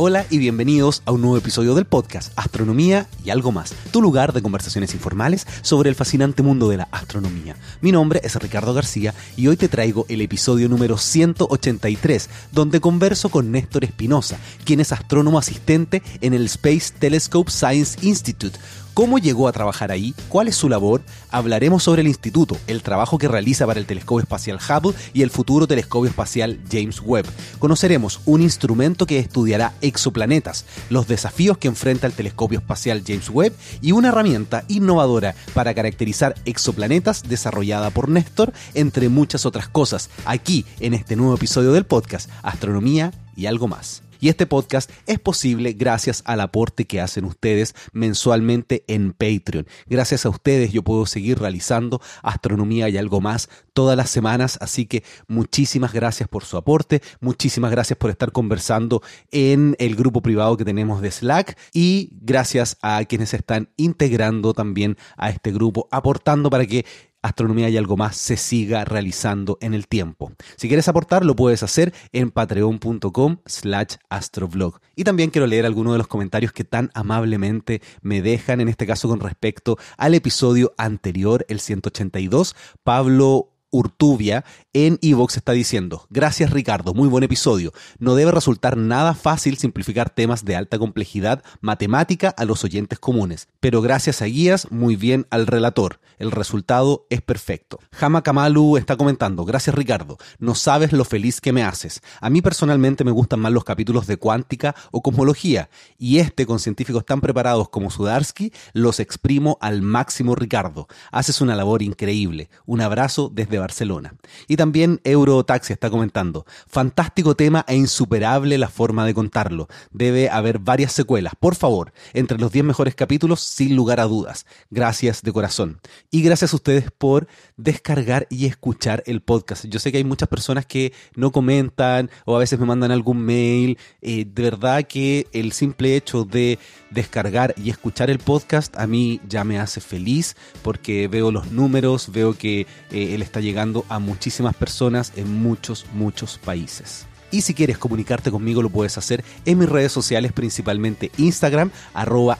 Hola y bienvenidos a un nuevo episodio del podcast Astronomía y algo más, tu lugar de conversaciones informales sobre el fascinante mundo de la astronomía. Mi nombre es Ricardo García y hoy te traigo el episodio número 183, donde converso con Néstor Espinosa, quien es astrónomo asistente en el Space Telescope Science Institute cómo llegó a trabajar ahí, cuál es su labor, hablaremos sobre el instituto, el trabajo que realiza para el telescopio espacial Hubble y el futuro telescopio espacial James Webb. Conoceremos un instrumento que estudiará exoplanetas, los desafíos que enfrenta el telescopio espacial James Webb y una herramienta innovadora para caracterizar exoplanetas desarrollada por Néstor, entre muchas otras cosas, aquí en este nuevo episodio del podcast Astronomía y algo más. Y este podcast es posible gracias al aporte que hacen ustedes mensualmente en Patreon. Gracias a ustedes yo puedo seguir realizando astronomía y algo más todas las semanas, así que muchísimas gracias por su aporte, muchísimas gracias por estar conversando en el grupo privado que tenemos de Slack. Y gracias a quienes están integrando también a este grupo, aportando para que Astronomía y algo más se siga realizando en el tiempo. Si quieres aportar, lo puedes hacer en patreon.com slash astroblog. Y también quiero leer algunos de los comentarios que tan amablemente me dejan, en este caso con respecto al episodio anterior, el 182. Pablo Urtubia en Evox está diciendo, gracias Ricardo, muy buen episodio. No debe resultar nada fácil simplificar temas de alta complejidad matemática a los oyentes comunes, pero gracias a guías, muy bien al relator. El resultado es perfecto. Hama Kamalu está comentando, gracias Ricardo, no sabes lo feliz que me haces. A mí personalmente me gustan más los capítulos de cuántica o cosmología, y este con científicos tan preparados como Sudarsky, los exprimo al máximo Ricardo. Haces una labor increíble. Un abrazo desde Barcelona. Y también Eurotaxi está comentando, fantástico tema e insuperable la forma de contarlo. Debe haber varias secuelas, por favor, entre los 10 mejores capítulos, sin lugar a dudas. Gracias de corazón. Y gracias a ustedes por descargar y escuchar el podcast. Yo sé que hay muchas personas que no comentan o a veces me mandan algún mail. Eh, de verdad que el simple hecho de descargar y escuchar el podcast a mí ya me hace feliz porque veo los números, veo que eh, él está llegando a muchísimas personas en muchos, muchos países. Y si quieres comunicarte conmigo lo puedes hacer en mis redes sociales, principalmente Instagram, arroba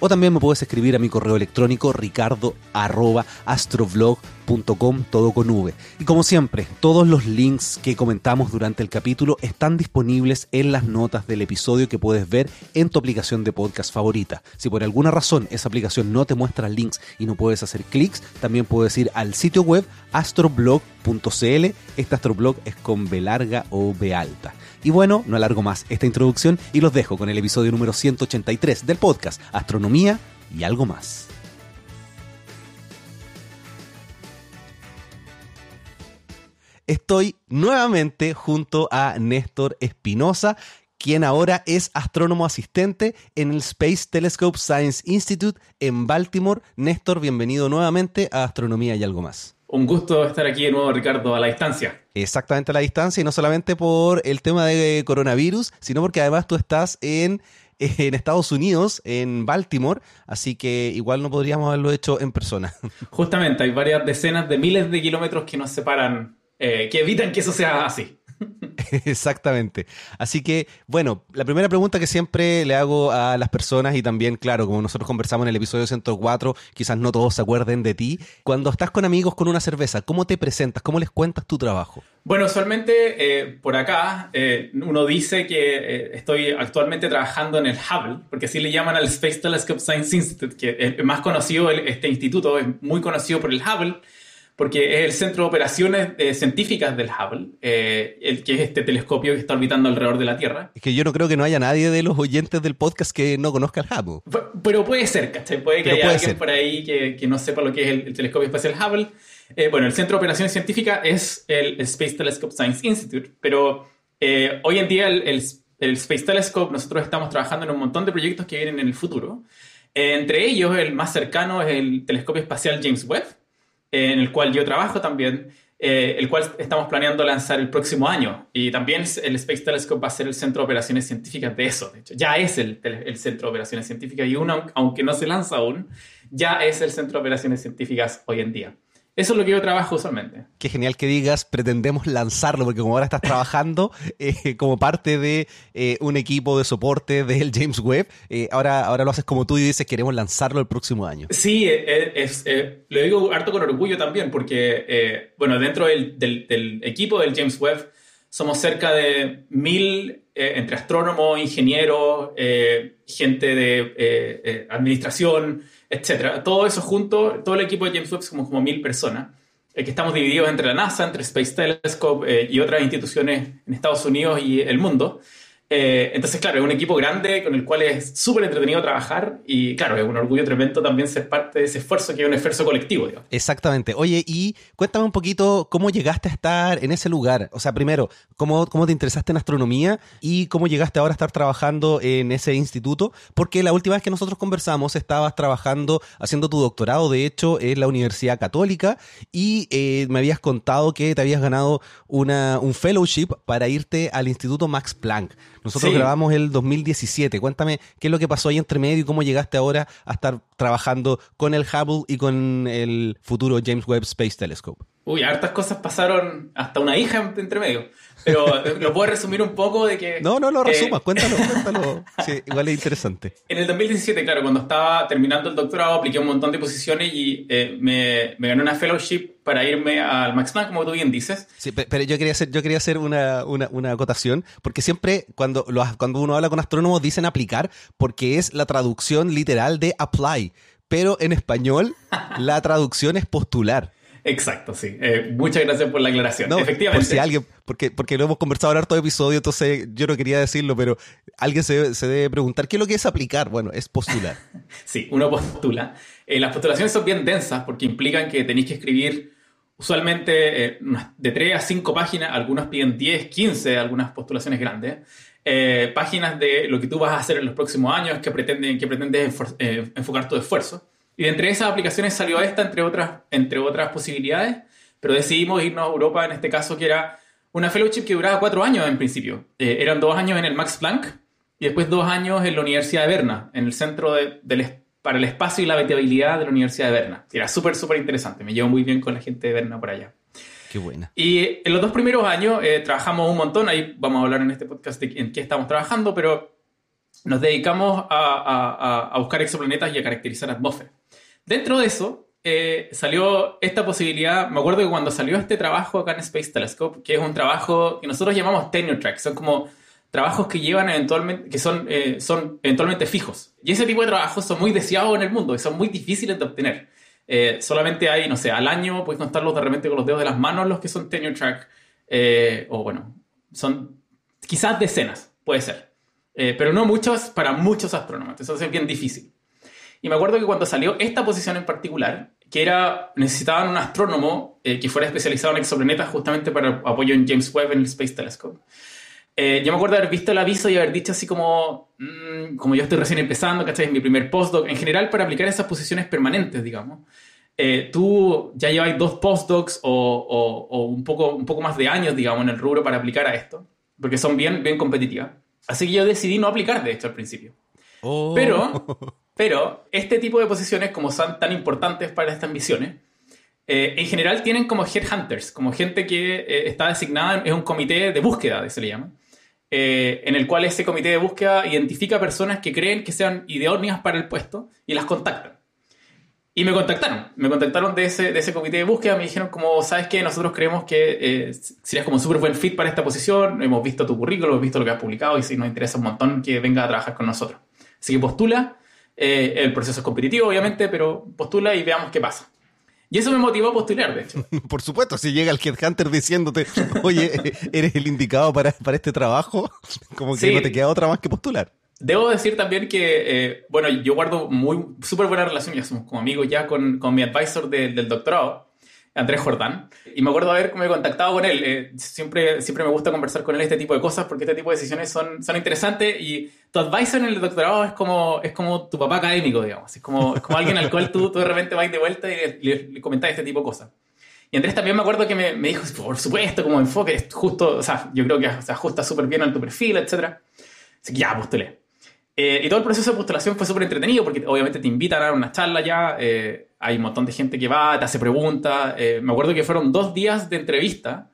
o también me puedes escribir a mi correo electrónico ricardo arroba todo con. Y como siempre, todos los links que comentamos durante el capítulo están disponibles en las notas del episodio que puedes ver en tu aplicación de podcast favorita. Si por alguna razón esa aplicación no te muestra links y no puedes hacer clics, también puedes ir al sitio web astroblog.cl. Este astroblog es con B larga o B alta. Y bueno, no alargo más esta introducción y los dejo con el episodio número 183 del podcast Astronomía y algo más. Estoy nuevamente junto a Néstor Espinosa, quien ahora es astrónomo asistente en el Space Telescope Science Institute en Baltimore. Néstor, bienvenido nuevamente a Astronomía y algo más. Un gusto estar aquí de nuevo, Ricardo, a la distancia. Exactamente a la distancia y no solamente por el tema de coronavirus, sino porque además tú estás en, en Estados Unidos, en Baltimore, así que igual no podríamos haberlo hecho en persona. Justamente, hay varias decenas de miles de kilómetros que nos separan, eh, que evitan que eso sea así. Exactamente. Así que, bueno, la primera pregunta que siempre le hago a las personas y también, claro, como nosotros conversamos en el episodio 104, quizás no todos se acuerden de ti, cuando estás con amigos con una cerveza, ¿cómo te presentas? ¿Cómo les cuentas tu trabajo? Bueno, usualmente eh, por acá eh, uno dice que eh, estoy actualmente trabajando en el Hubble, porque así le llaman al Space Telescope Science Institute, que es más conocido, este instituto es muy conocido por el Hubble porque es el centro de operaciones eh, científicas del Hubble, eh, el que es este telescopio que está orbitando alrededor de la Tierra. Es que yo no creo que no haya nadie de los oyentes del podcast que no conozca el Hubble. Pero puede ser, ¿cachai? Puede que haya alguien por ahí que, no sepa lo que es el, telescopio espacial Hubble. Eh, bueno, el centro de operaciones científicas es el, Space Telescope Science Institute, pero hoy en día el, el Space Telescope, nosotros estamos trabajando en un montón de proyectos que vienen en el futuro. entre ellos, el más cercano es el telescopio espacial James Webb, en el cual yo trabajo también, eh, el cual estamos planeando lanzar el próximo año. Y también el Space Telescope va a ser el centro de operaciones científicas de eso. De hecho, ya es el, el centro de operaciones científicas y uno, aunque no se lanza aún, ya es el centro de operaciones científicas hoy en día. Eso es lo que yo trabajo usualmente. Qué genial que digas, pretendemos lanzarlo, porque como ahora estás trabajando eh, como parte de eh, un equipo de soporte del James Webb, eh, ahora, ahora lo haces como tú y dices, queremos lanzarlo el próximo año. Sí, es, lo digo harto con orgullo también, porque, bueno, dentro del, del, equipo del James Webb somos cerca de mil, entre astrónomos, ingenieros, gente de administración, etcétera. Todo eso junto, todo el equipo de James Webb somos como mil personas, eh, que estamos divididos entre la NASA, entre Space Telescope eh, y otras instituciones en Estados Unidos y el mundo. Eh, entonces, claro, es un equipo grande con el cual es súper entretenido trabajar y, claro, es un orgullo tremendo también ser parte de ese esfuerzo que es un esfuerzo colectivo. Exactamente. Oye, y cuéntame un poquito cómo llegaste a estar en ese lugar. O sea, primero, cómo, te interesaste en astronomía y cómo llegaste ahora a estar trabajando en ese instituto, porque la última vez que nosotros conversamos estabas trabajando, haciendo tu doctorado, de hecho, en la Universidad Católica y eh, me habías contado que te habías ganado un fellowship para irte al Instituto Max Planck. Nosotros grabamos el 2017. Cuéntame qué es lo que pasó ahí entre medio y cómo llegaste ahora a estar trabajando con el Hubble y con el futuro James Webb Space Telescope. Uy, hartas cosas pasaron, hasta una hija entre medio. Pero lo puedo resumir un poco de que... No, no lo resumas, cuéntalo, cuéntalo. Sí, igual es interesante. En el 2017, claro, cuando estaba terminando el doctorado, apliqué un montón de posiciones y eh, me, me, gané una fellowship para irme al Max Planck, como tú bien dices. Sí, pero yo quería hacer, yo quería hacer una, una, una acotación, porque siempre cuando, lo, cuando uno habla con astrónomos dicen aplicar, porque es la traducción literal de apply. Pero en español la traducción es postular. Exacto, sí. Eh, muchas gracias por la aclaración. Efectivamente. Por si alguien, porque, porque lo hemos conversado en todo episodio, entonces yo no quería decirlo, pero alguien se, se, debe preguntar, ¿qué es lo que es aplicar? Bueno, es postular. sí, uno postula. Eh, las postulaciones son bien densas porque implican que tenéis que escribir usualmente eh, de 3 a 5 páginas, algunos piden 10, 15, algunas postulaciones grandes. páginas de lo que tú vas a hacer en los próximos años, que, pretenden, que pretendes enfocar tu esfuerzo. Y de entre esas aplicaciones salió esta, entre otras, entre otras posibilidades, pero decidimos irnos a Europa en este caso, que era una fellowship que duraba cuatro años en principio. Eh, eran dos años en el Max Planck y después dos años en la Universidad de Berna, en el Centro de, para el Espacio y la Habitabilidad de la Universidad de Berna. Era súper, súper interesante. Me llevo muy bien con la gente de Berna por allá. Qué buena. Y en los dos primeros años eh, trabajamos un montón. Ahí vamos a hablar en este podcast de en qué estamos trabajando, pero nos dedicamos a, a buscar exoplanetas y a caracterizar atmósferas. Dentro de eso, eh, salió esta posibilidad, me acuerdo que cuando salió este trabajo acá en Space Telescope, que es un trabajo que nosotros llamamos tenure track, son como trabajos que llevan eventualmente, que son, eh, son eventualmente fijos. Y ese tipo de trabajos son muy deseados en el mundo y son muy difíciles de obtener. Eh, solamente hay, no sé, al año puedes contarlos de repente con los dedos de las manos los que son tenure track, o bueno, son quizás decenas, puede ser. pero no muchos para muchos astrónomos, eso es bien difícil. Y me acuerdo que cuando salió esta posición en particular, que era, necesitaban un astrónomo eh, que fuera especializado en exoplanetas justamente para apoyo en James Webb en el Space Telescope. Eh, yo me acuerdo haber visto el aviso y haber dicho así como, mm, como yo estoy recién empezando, ¿cachai? Es mi primer postdoc. En general, para aplicar esas posiciones permanentes, digamos, eh, tú ya lleváis dos postdocs o, o, un, poco, un poco más de años, digamos, en el rubro para aplicar a esto, porque son bien, bien competitivas. Así que yo decidí no aplicar, de hecho, al principio. Oh. Pero Pero este tipo de posiciones, como son tan importantes para estas misiones, eh, en general tienen como headhunters, como gente que eh, está designada, es un comité de búsqueda, se le llama, eh, en el cual ese comité de búsqueda identifica personas que creen que sean idóneas para el puesto y las contactan. Y me contactaron, me contactaron de ese, de ese comité de búsqueda, me dijeron como, ¿sabes qué? Nosotros creemos que serías como súper buen fit para esta posición, hemos visto tu currículum, hemos visto lo que has publicado y si nos interesa un montón que venga a trabajar con nosotros. Así que postula eh, el proceso es competitivo, obviamente, pero postula y veamos qué pasa. Y eso me motivó a postular, de hecho. Por supuesto, si llega el Headhunter diciéndote, oye, eres el indicado para, para este trabajo, como que no te queda otra más que postular. Debo decir también que, eh, bueno, yo guardo muy súper buena relación, ya somos como amigos ya con, con mi advisor del doctorado. Andrés Jordán. Y me acuerdo haberme contactado con él. Eh, siempre, siempre me gusta conversar con él este tipo de cosas porque este tipo de decisiones son, son interesantes y tu advisor en el doctorado es como, es como tu papá académico, digamos. Es como, es como alguien al cual tú, tú de repente vas de vuelta y le, le, comentas este tipo de cosas. Y Andrés también me acuerdo que me, me dijo, por supuesto, como enfoque, justo, o sea, yo creo que se ajusta súper bien a tu perfil, etc. Así que ya, postulé. Eh, y todo el proceso de postulación fue súper entretenido porque obviamente te invitan a una charla ya. Eh, hay un montón de gente que va, te hace preguntas. Eh, me acuerdo que fueron dos días de entrevista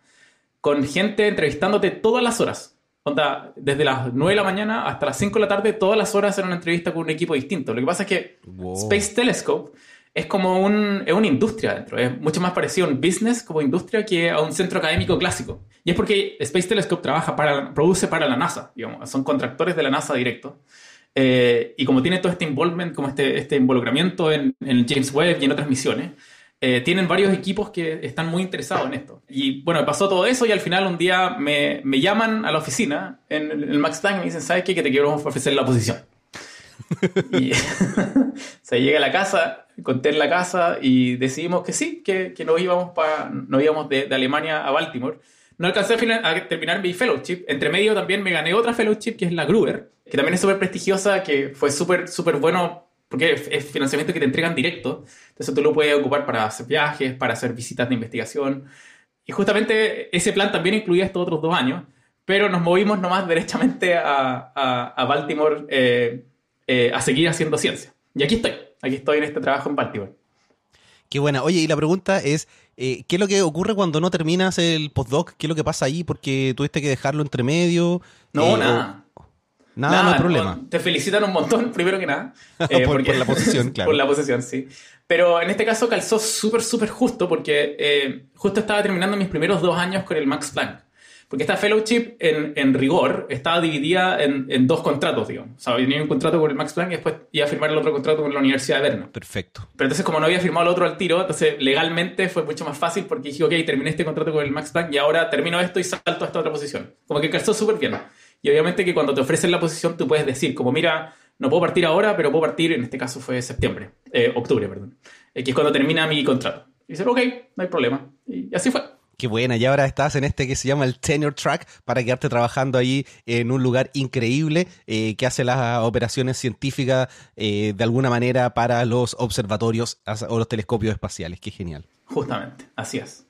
con gente entrevistándote todas las horas. Onda, desde las 9 de la mañana hasta las 5 de la tarde, todas las horas era una entrevista con un equipo distinto. Lo que pasa es que Space Telescope es como un, es una industria dentro. Es mucho más parecido a un business como industria que a un centro académico clásico. Y es porque Space Telescope trabaja para, produce para la NASA, digamos. Son contractores de la NASA directo. Eh, y como tiene todo este involvement, como este, este involucramiento en, en James Webb y en otras misiones, eh, tienen varios equipos que están muy interesados en esto. Y bueno, pasó todo eso y al final un día me, me llaman a la oficina en el Max Planck y me dicen, ¿sabes qué? Que te quiero ofrecer la posición. y se llega a la casa, conté en la casa y decidimos que sí, que, que nos íbamos, para, nos íbamos de, de, Alemania a Baltimore. No alcancé a, a, terminar mi fellowship. Entre medio también me gané otra fellowship que es la Gruber, que también es súper prestigiosa, que fue súper, súper bueno porque es financiamiento que te entregan directo. Entonces tú lo puedes ocupar para hacer viajes, para hacer visitas de investigación. Y justamente ese plan también incluía estos otros dos años, pero nos movimos nomás derechamente a, a, Baltimore eh, eh, a seguir haciendo ciencia. Y aquí estoy, aquí estoy en este trabajo en Baltimore. Qué buena. Oye, y la pregunta es, eh, ¿qué es lo que ocurre cuando no terminas el postdoc? ¿Qué es lo que pasa ahí? Porque tuviste que dejarlo entre medio. No, nada. Nada, no hay problema. te felicitan un montón, primero que nada. Eh, por, la posición, claro. por la posición, sí. Pero en este caso calzó súper, súper justo porque eh, justo estaba terminando mis primeros dos años con el Max Planck. Porque esta fellowship, en, en rigor, estaba dividida en, en, dos contratos, digamos. O sea, un contrato con el Max Planck y después iba a firmar el otro contrato con la Universidad de Berna. Perfecto. Pero entonces, como no había firmado el otro al tiro, entonces legalmente fue mucho más fácil porque dije, ok, terminé este contrato con el Max Planck y ahora termino esto y salto a esta otra posición. Como que calzó súper bien. Y obviamente que cuando te ofrecen la posición tú puedes decir, como mira, no puedo partir ahora, pero puedo partir, en este caso fue septiembre, eh, octubre, perdón, eh, que es cuando termina mi contrato. Y dice, ok, no hay problema. Y así fue. Qué buena, y ahora estás en este que se llama el Tenure Track para quedarte trabajando ahí en un lugar increíble eh, que hace las operaciones científicas de alguna manera para los observatorios o los telescopios espaciales. Qué genial. Justamente, así es.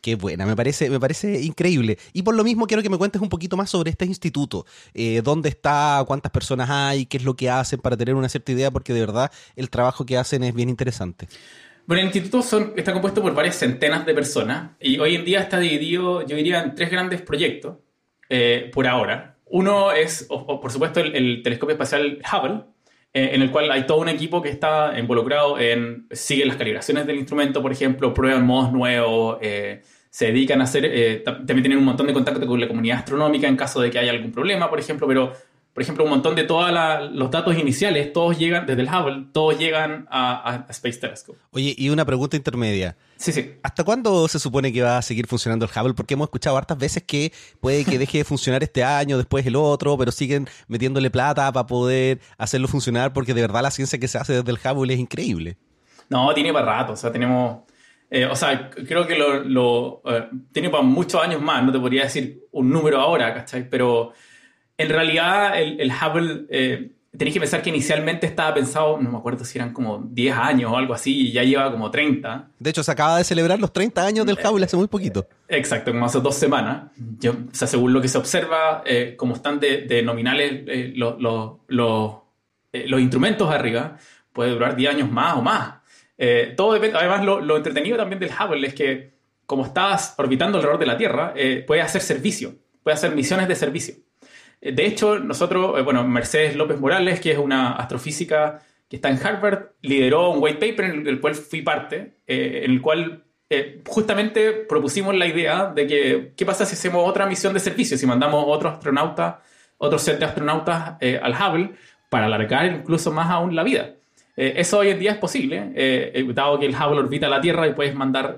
Qué buena, me parece, me parece increíble. Y por lo mismo quiero que me cuentes un poquito más sobre este instituto. Eh, ¿Dónde está? ¿Cuántas personas hay? ¿Qué es lo que hacen para tener una cierta idea? Porque de verdad el trabajo que hacen es bien interesante. Bueno, el instituto está compuesto por varias centenas de personas y hoy en día está dividido, yo diría, en tres grandes proyectos eh, por ahora. Uno es, por supuesto, el, telescopio espacial Hubble, en el cual hay todo un equipo que está involucrado en, sigue las calibraciones del instrumento, por ejemplo, prueban modos nuevos, eh, se dedican a hacer, eh, también tienen un montón de contacto con la comunidad astronómica en caso de que haya algún problema, por ejemplo, pero por ejemplo, un montón de todos los datos iniciales, todos llegan desde el Hubble, todos llegan a, Space Telescope. Oye, y una pregunta intermedia. Sí, sí. ¿Hasta cuándo se supone que va a seguir funcionando el Hubble? Porque hemos escuchado hartas veces que puede que deje de funcionar este año, después el otro, pero siguen metiéndole plata para poder hacerlo funcionar, porque de verdad la ciencia que se hace desde el Hubble es increíble. No, tiene para rato, o sea, tenemos... Eh, o sea, creo que lo, eh, tiene para muchos años más, no te podría decir un número ahora, ¿cachai? Pero en realidad, el, Hubble, eh, tenéis que pensar que inicialmente estaba pensado, no me acuerdo si eran como 10 años o algo así, y ya lleva como 30. De hecho, se acaba de celebrar los 30 años del Hubble hace muy poquito. Exacto, como hace dos semanas. Yo, o sea, según lo que se observa, eh, como están de, nominales eh, los, los instrumentos arriba, puede durar 10 años más o más. todo depende, además, lo, lo, entretenido también del Hubble es que, como estás orbitando alrededor de la Tierra, puede hacer servicio, puede hacer misiones de servicio. Eh, de hecho, nosotros, eh, bueno, Mercedes López Morales, que es una astrofísica que está en Harvard, lideró un white paper en el cual fui parte, eh, en el cual justamente propusimos la idea de que, ¿qué pasa si hacemos otra misión de servicio? Si mandamos otro astronauta, otro set de astronautas al Hubble para alargar incluso más aún la vida. eso hoy en día es posible, dado que el Hubble orbita la Tierra y puedes mandar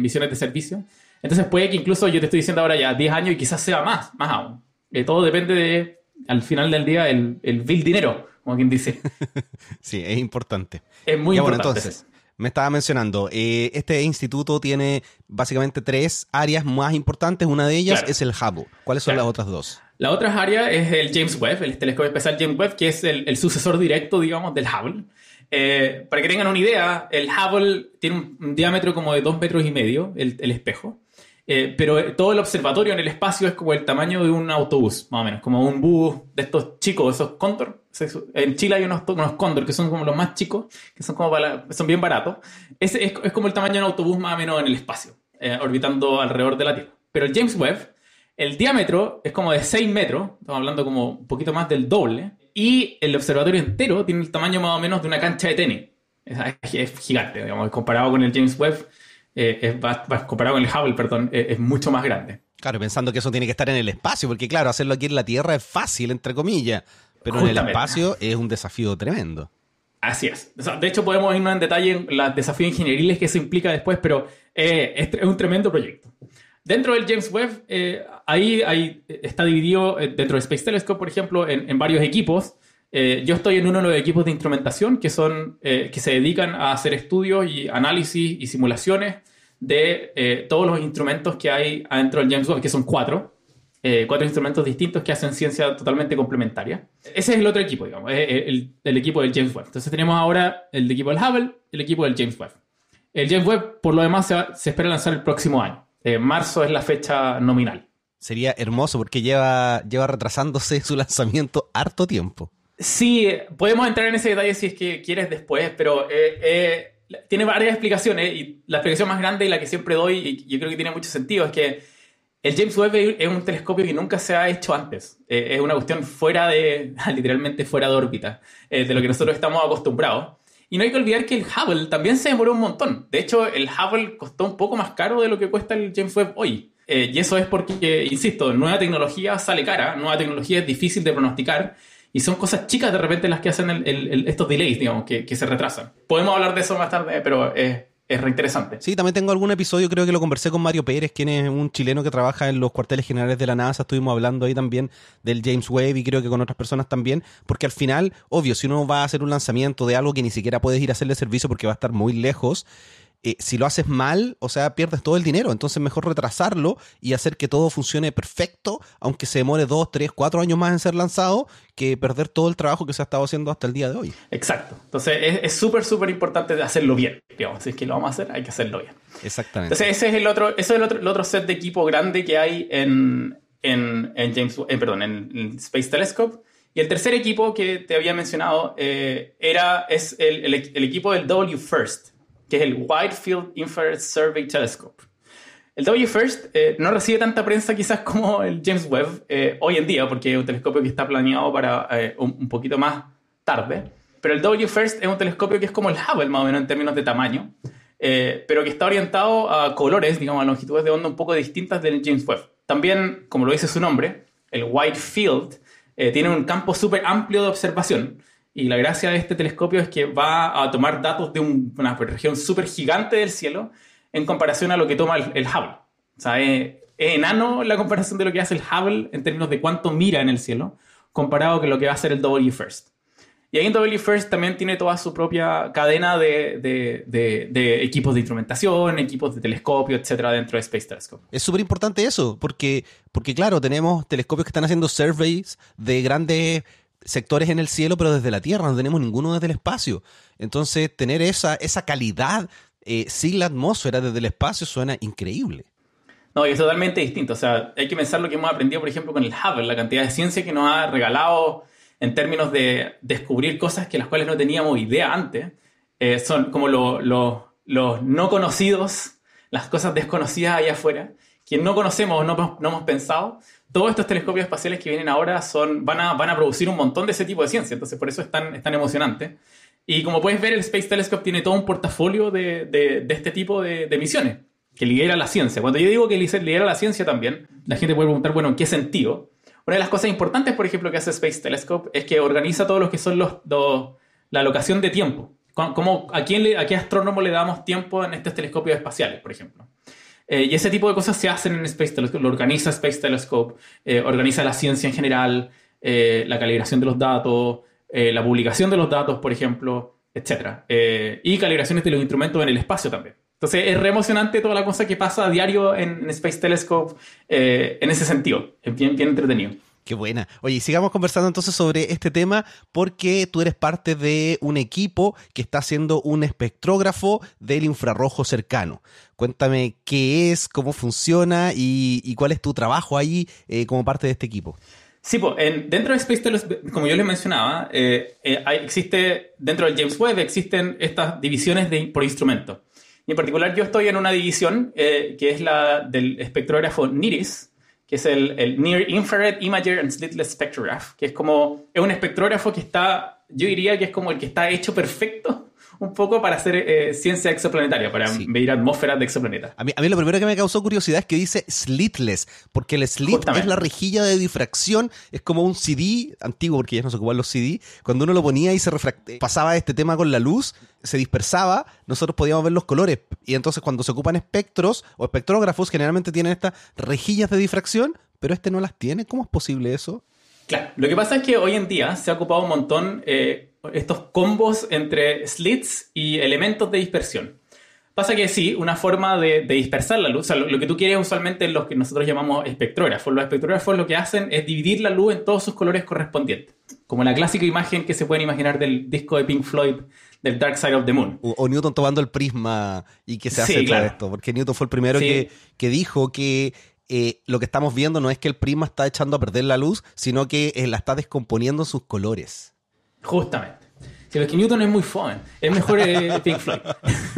misiones de servicio. Entonces puede que incluso yo te estoy diciendo ahora ya 10 años y quizás sea más, más aún. Eh, todo depende de, al final del día, el, el vil dinero, como quien dice. sí, es importante. Es muy importante. Bueno, entonces, me estaba mencionando, eh, este instituto tiene básicamente tres áreas más importantes. Una de ellas es el Hubble. ¿Cuáles son las otras dos? La otra área es el James Webb, el telescopio especial James Webb, que es el, sucesor directo, digamos, del Hubble. Eh, para que tengan una idea, el Hubble tiene un, diámetro como de dos metros y medio, el, el espejo. Eh, pero todo el observatorio en el espacio es como el tamaño de un autobús, más o menos, como un bus de estos chicos, esos Condor. En Chile hay unos, unos Condor que son como los más chicos, que son, como son bien baratos. Es, es, como el tamaño de un autobús más o menos en el espacio, eh, orbitando alrededor de la Tierra. Pero el James Webb, el diámetro es como de 6 metros, estamos hablando como un poquito más del doble, y el observatorio entero tiene el tamaño más o menos de una cancha de tenis. Es, gigante, digamos, comparado con el James Webb, eh, es, comparado con el Hubble, perdón, es, mucho más grande. Claro, pensando que eso tiene que estar en el espacio, porque claro, hacerlo aquí en la Tierra es fácil, entre comillas, pero en el espacio es un desafío tremendo. Así es. de hecho, podemos irnos en detalle en los desafíos ingenieriles que eso implica después, pero eh, es, un tremendo proyecto. Dentro del James Webb, eh, ahí, ahí, está dividido, dentro del Space Telescope, por ejemplo, en varios equipos. Eh, yo estoy en uno de los equipos de instrumentación que, son, eh, que se dedican a hacer estudios y análisis y simulaciones de eh, todos los instrumentos que hay adentro del James Webb, que son cuatro. cuatro instrumentos distintos que hacen ciencia totalmente complementaria. Ese es el otro equipo, digamos, el, equipo del James Webb. Entonces tenemos ahora el equipo del Hubble, el equipo del James Webb. El James Webb, por lo demás, se, se espera lanzar el próximo año. marzo es la fecha nominal. Sería hermoso porque lleva, lleva retrasándose su lanzamiento harto tiempo. Sí, podemos entrar en ese detalle si es que quieres después, pero eh, eh, tiene varias explicaciones y la explicación más grande y la que siempre doy, y yo creo que tiene mucho sentido, es que el James Webb es un telescopio que nunca se ha hecho antes. Eh, es una cuestión fuera de, literalmente fuera de órbita, de lo que nosotros estamos acostumbrados. Y no hay que olvidar que el Hubble también se demoró un montón. De hecho, el Hubble costó un poco más caro de lo que cuesta el James Webb hoy. y eso es porque, insisto, nueva tecnología sale cara, nueva tecnología es difícil de pronosticar y son cosas chicas de repente las que hacen estos delays, digamos, que, se retrasan. Podemos hablar de eso más tarde, pero es, es reinteresante. Sí, también tengo algún episodio, creo que lo conversé con Mario Pérez, quien es un chileno que trabaja en los cuarteles generales de la NASA. Estuvimos hablando ahí también del James Webb y creo que con otras personas también, porque al final, obvio, si uno va a hacer un lanzamiento de algo que ni siquiera puedes ir a hacerle servicio porque va a estar muy lejos, eh, si lo haces mal, o sea, pierdes todo el dinero. Entonces, mejor retrasarlo y hacer que todo funcione perfecto, aunque se demore dos, tres, cuatro años más en ser lanzado, que perder todo el trabajo que se ha estado haciendo hasta el día de hoy. Exacto. Entonces, es súper, súper importante hacerlo bien. Digamos, si es que lo vamos a hacer, hay que hacerlo bien. Exactamente. Entonces, ese es el otro, ese es el otro, el otro set de equipo grande que hay en, en, en James, perdón, en, Space Telescope. Y el tercer equipo que te había mencionado eh, era, es el, el, el equipo del W First que es el Wide Field Infrared Survey Telescope. El WFIRST eh, no recibe tanta prensa quizás como el James Webb eh, hoy en día, porque es un telescopio que está planeado para eh, un, poquito más tarde. Pero el WFIRST es un telescopio que es como el Hubble, más o menos en términos de tamaño, pero que está orientado a colores, digamos, a longitudes de onda un poco distintas del James Webb. También, como lo dice su nombre, el Wide Field tiene un campo súper amplio de observación y la gracia de este telescopio es que va a tomar datos de una región súper gigante del cielo en comparación a lo que toma el, Hubble. O sea, es, enano la comparación de lo que hace el Hubble en términos de cuánto mira en el cielo, comparado con lo que va a hacer el W First. Y ahí en W First también tiene toda su propia cadena de, de, equipos de instrumentación, equipos de telescopio, etcétera, dentro de Space Telescope. Es súper importante eso, porque, porque claro, tenemos telescopios que están haciendo surveys de grandes sectores en el cielo, pero desde la Tierra, no tenemos ninguno desde el espacio. Entonces, tener esa, esa calidad eh, sin la atmósfera desde el espacio suena increíble. No, y es totalmente distinto. O sea, hay que pensar lo que hemos aprendido, por ejemplo, con el Hubble, la cantidad de ciencia que nos ha regalado en términos de descubrir cosas que las cuales no teníamos idea antes. Eh, son como los no conocidos, las cosas desconocidas allá afuera, que no conocemos o no, no hemos pensado, todos estos telescopios espaciales que vienen ahora son, van, a, van a producir un montón de ese tipo de ciencia, entonces por eso es tan, es emocionante. Y como puedes ver, el Space Telescope tiene todo un portafolio de, de, este tipo de, de, misiones que lidera la ciencia. Cuando yo digo que lidera la ciencia también, la gente puede preguntar, bueno, ¿en qué sentido? Una de las cosas importantes, por ejemplo, que hace Space Telescope es que organiza todo lo que son los, la alocación de tiempo. Como, ¿a, quién ¿A qué astrónomo le damos tiempo en estos telescopios espaciales, por ejemplo? Eh, y ese tipo de cosas se hacen en Space Telescope, lo organiza Space Telescope, eh, organiza la ciencia en general, eh, la calibración de los datos, la publicación de los datos, por ejemplo, etc. y calibraciones de los instrumentos en el espacio también. Entonces es re emocionante toda la cosa que pasa a diario en, Space Telescope en ese sentido. Es bien, bien entretenido. Qué buena. Oye, sigamos conversando entonces sobre este tema porque tú eres parte de un equipo que está haciendo un espectrógrafo del infrarrojo cercano. Cuéntame qué es, cómo funciona y, cuál es tu trabajo ahí eh, como parte de este equipo. Sí, pues dentro de Space Telescope, como yo les mencionaba, eh, eh, existe, dentro del James Webb existen estas divisiones de, por instrumento. Y en particular yo estoy en una división que es la del espectrógrafo NIRIS, que es el, Near Infrared Imager and Slitless Spectrograph, que es como, es un espectrógrafo que está, yo diría que es como el que está hecho perfecto un poco para hacer eh, ciencia exoplanetaria, para medir atmósferas de exoplanetas. A mí, a mí lo primero que me causó curiosidad es que dice slitless, porque el slit es la rejilla de difracción, es como un CD antiguo, porque ya no se ocupan los CD, cuando uno lo ponía y se pasaba este tema con la luz, se dispersaba, nosotros podíamos ver los colores. Y entonces cuando se ocupan espectros o espectrógrafos, generalmente tienen estas rejillas de difracción, pero este no las tiene. ¿Cómo es posible eso? Claro, lo que pasa es que hoy en día se ha ocupado un montón eh, estos combos entre slits y elementos de dispersión. Pasa que sí, una forma de, dispersar la luz, o sea, lo, que tú quieres usualmente es lo que nosotros llamamos espectrógrafos. Los espectrógrafos lo que hacen es dividir la luz en todos sus colores correspondientes, como la clásica imagen que se pueden imaginar del disco de Pink Floyd del Dark Side of the Moon. O, Newton tomando el prisma y que se hace claro. esto, porque Newton fue el primero que, que dijo que eh, lo que estamos viendo no es que el prisma está echando a perder la luz, sino que eh, la está descomponiendo sus colores. Justamente. Si lo que Newton es muy joven, es mejor eh, Pink Floyd.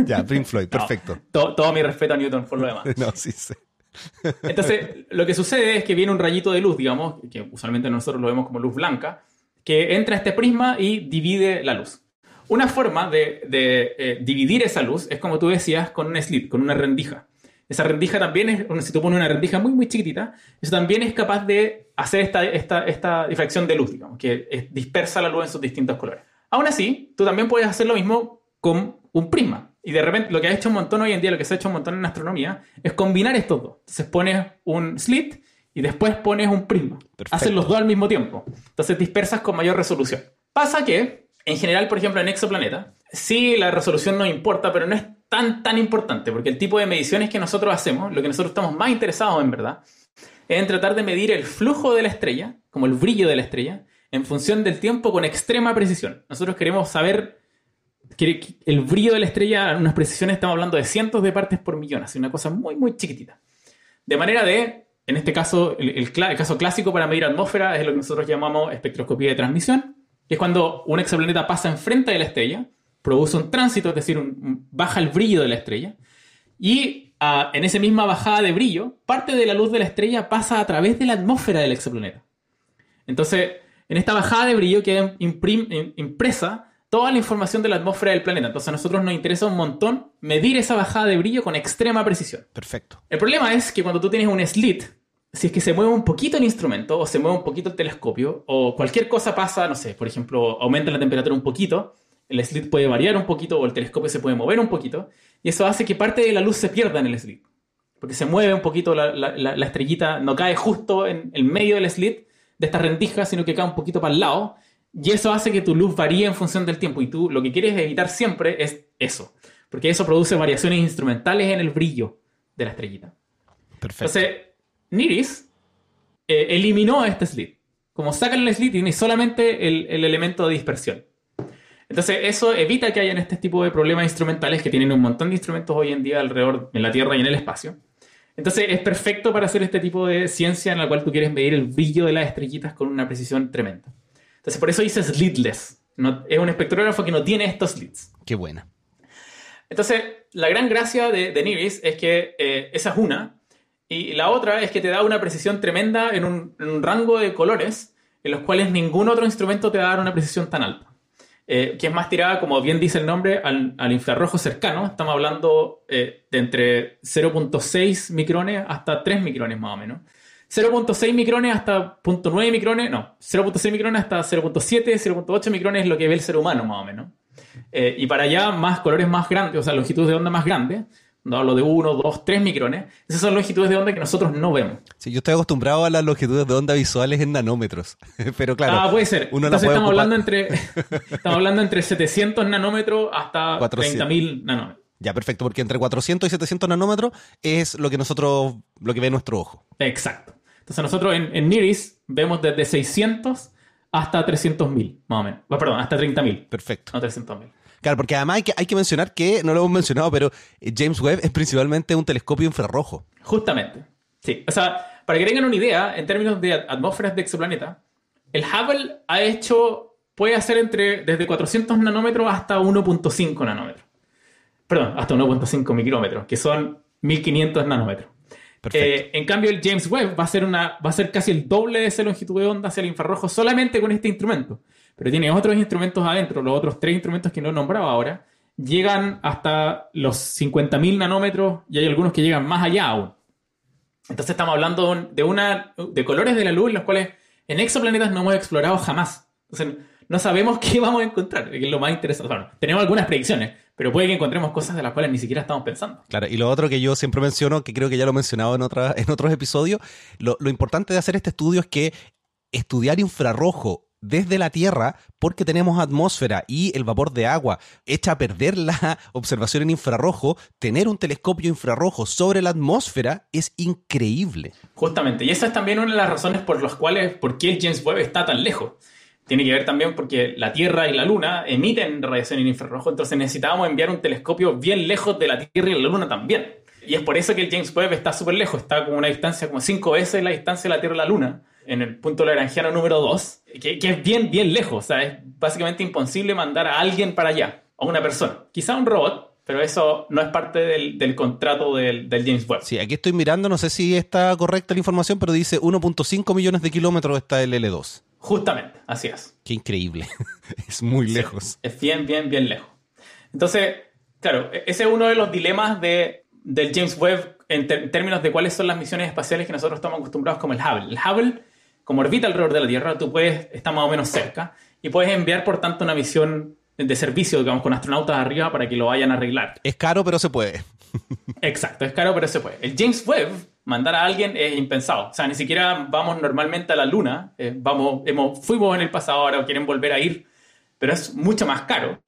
ya, Pink Floyd, perfecto. todo, mi respeto a Newton por lo demás. no, sí, sí. Entonces, lo que sucede es que viene un rayito de luz, digamos, que usualmente nosotros lo vemos como luz blanca, que entra a este prisma y divide la luz. Una forma de, dividir esa luz es como tú decías, con un slit, con una rendija. Esa rendija también es, si tú pones una rendija muy, muy chiquitita, eso también es capaz de hacer esta, esta, esta difracción de luz, digamos, que dispersa la luz en sus distintos colores. Aún así, tú también puedes hacer lo mismo con un prisma. Y de repente, lo que ha hecho un montón hoy en día, lo que se ha hecho un montón en astronomía, es combinar estos dos. Entonces pones un slit y después pones un prisma. Haces los dos al mismo tiempo. Entonces dispersas con mayor resolución. Pasa que, en general, por ejemplo, en exoplaneta, sí la resolución no importa, pero no es tan, tan importante, porque el tipo de mediciones que nosotros hacemos, lo que nosotros estamos más interesados en verdad, es en tratar de medir el flujo de la estrella, como el brillo de la estrella, en función del tiempo con extrema precisión. Nosotros queremos saber que el brillo de la estrella, en unas precisiones estamos hablando de cientos de partes por millón, así una cosa muy, muy chiquitita. De manera de, en este caso, el, caso clásico para medir atmósfera es lo que nosotros llamamos espectroscopía de transmisión, que es cuando un exoplaneta pasa enfrente de la estrella, produce un tránsito, es decir, baja el brillo de la estrella, y ah, en esa misma bajada de brillo, parte de la luz de la estrella pasa a través de la atmósfera del exoplaneta. Entonces, en esta bajada de brillo queda impresa toda la información de la atmósfera del planeta. Entonces a nosotros nos interesa un montón medir esa bajada de brillo con extrema precisión. Perfecto. El problema es que cuando tú tienes un slit, si es que se mueve un poquito el instrumento o se mueve un poquito el telescopio o cualquier cosa pasa, no sé, por ejemplo, aumenta la temperatura un poquito, el slit puede variar un poquito o el telescopio se puede mover un poquito y eso hace que parte de la luz se pierda en el slit. Porque se mueve un poquito la, la estrellita, no cae justo en el medio del slit de esta rendija, sino que cae un poquito para el lado. Y eso hace que tu luz varíe en función del tiempo. Y tú lo que quieres evitar siempre es eso. Porque eso produce variaciones instrumentales en el brillo de la estrellita. Perfecto. Entonces, Niris eh, eliminó este slit. Como sacan el slit, tiene solamente el, el, elemento de dispersión. Entonces, eso evita que hayan este tipo de problemas instrumentales que tienen un montón de instrumentos hoy en día alrededor en la Tierra y en el espacio. Entonces es perfecto para hacer este tipo de ciencia en la cual tú quieres medir el brillo de las estrellitas con una precisión tremenda. Entonces por eso dice slitless. es un espectrógrafo que no tiene estos slits. Qué buena. Entonces la gran gracia de, de NIRIS es que eh, esa es una. Y la otra es que te da una precisión tremenda en un, en un rango de colores en los cuales ningún otro instrumento te va a dar una precisión tan alta. Eh, que es más tirada, como bien dice el nombre, al, infrarrojo cercano. Estamos hablando eh, de entre 0.6 micrones hasta 3 micrones más o menos. 0.6 micrones hasta 0.9 micrones, no, 0.6 micrones hasta 0.7, 0.8 micrones es lo que ve el ser humano más o menos. Eh, y para allá más colores más grandes, o sea, longitudes de onda más grandes, no hablo de 1, 2, 3 micrones, esas son longitudes de onda que nosotros no vemos. Sí, yo estoy acostumbrado a las longitudes de onda visuales en nanómetros, pero claro. Ah, puede ser. Entonces estamos, hablando entre, estamos hablando entre 700 nanómetros hasta 30.000 nanómetros. Ya, perfecto, porque entre 400 y 700 nanómetros es lo que nosotros, lo que ve nuestro ojo. Exacto. Entonces nosotros en, en NIRIS vemos desde 600 hasta 300.000, más o menos. perdón, hasta 30.000. Perfecto. No 300.000. Claro, porque además hay que, hay que mencionar que, no lo hemos mencionado, pero eh, James Webb es principalmente un telescopio infrarrojo. Justamente. Sí. O sea, para que tengan una idea, en términos de atmósferas de exoplaneta, el Hubble ha hecho, puede hacer entre desde 400 nanómetros hasta 1.5 nanómetros. Perdón, hasta 1.5 micrómetros, que son 1500 nanómetros. Eh, en cambio, el James Webb va a, ser una, va a ser casi el doble de esa longitud de onda hacia el infrarrojo solamente con este instrumento. Pero tiene otros instrumentos adentro, los otros tres instrumentos que no he nombrado ahora, llegan hasta los 50.000 nanómetros y hay algunos que llegan más allá aún. Entonces estamos hablando de, una, de colores de la luz los cuales en exoplanetas no hemos explorado jamás. Entonces no sabemos qué vamos a encontrar, es lo más interesante. Bueno, tenemos algunas predicciones, pero puede que encontremos cosas de las cuales ni siquiera estamos pensando. Claro, y lo otro que yo siempre menciono, que creo que ya lo he mencionado en, otros episodios, lo importante de hacer este estudio es que estudiar infrarrojo desde la Tierra porque tenemos atmósfera y el vapor de agua. Echa a perder la observación en infrarrojo, tener un telescopio infrarrojo sobre la atmósfera es increíble. Justamente, y esa es también una de las razones por las cuales, por qué el James Webb está tan lejos tiene que ver también porque la Tierra y la Luna emiten radiación en infrarrojo, entonces necesitábamos enviar un telescopio bien lejos de la Tierra y la Luna también. Y es por eso que el James Webb está súper lejos, está con una distancia como cinco veces la distancia de la Tierra y la Luna, en el punto lagrangiano número 2, que, es bien, bien lejos, o sea, es básicamente imposible mandar a alguien para allá, a una persona. Quizá un robot, pero eso no es parte del, contrato del, del, James Webb. Sí, aquí estoy mirando, no sé si está correcta la información, pero dice 1.5 millones de kilómetros está el L2. Justamente, así es. Qué increíble. es muy lejos. es bien, bien, bien lejos. Entonces, claro, e-, ese es uno de los dilemas de, del James Webb en, términos de cuáles son las misiones espaciales que nosotros estamos acostumbrados como el Hubble. El Hubble, como orbita alrededor de la Tierra, tú puedes, está más o menos cerca, y puedes enviar, por tanto, una misión de servicio, digamos, con astronautas arriba para que lo vayan a arreglar. Es caro, pero se puede. Exacto, es caro, pero se puede. El James Webb mandar a alguien es impensado. O sea, ni siquiera vamos normalmente a la Luna. Eh, vamos, hemos, fuimos en el pasado, ahora quieren volver a ir, pero es mucho más caro.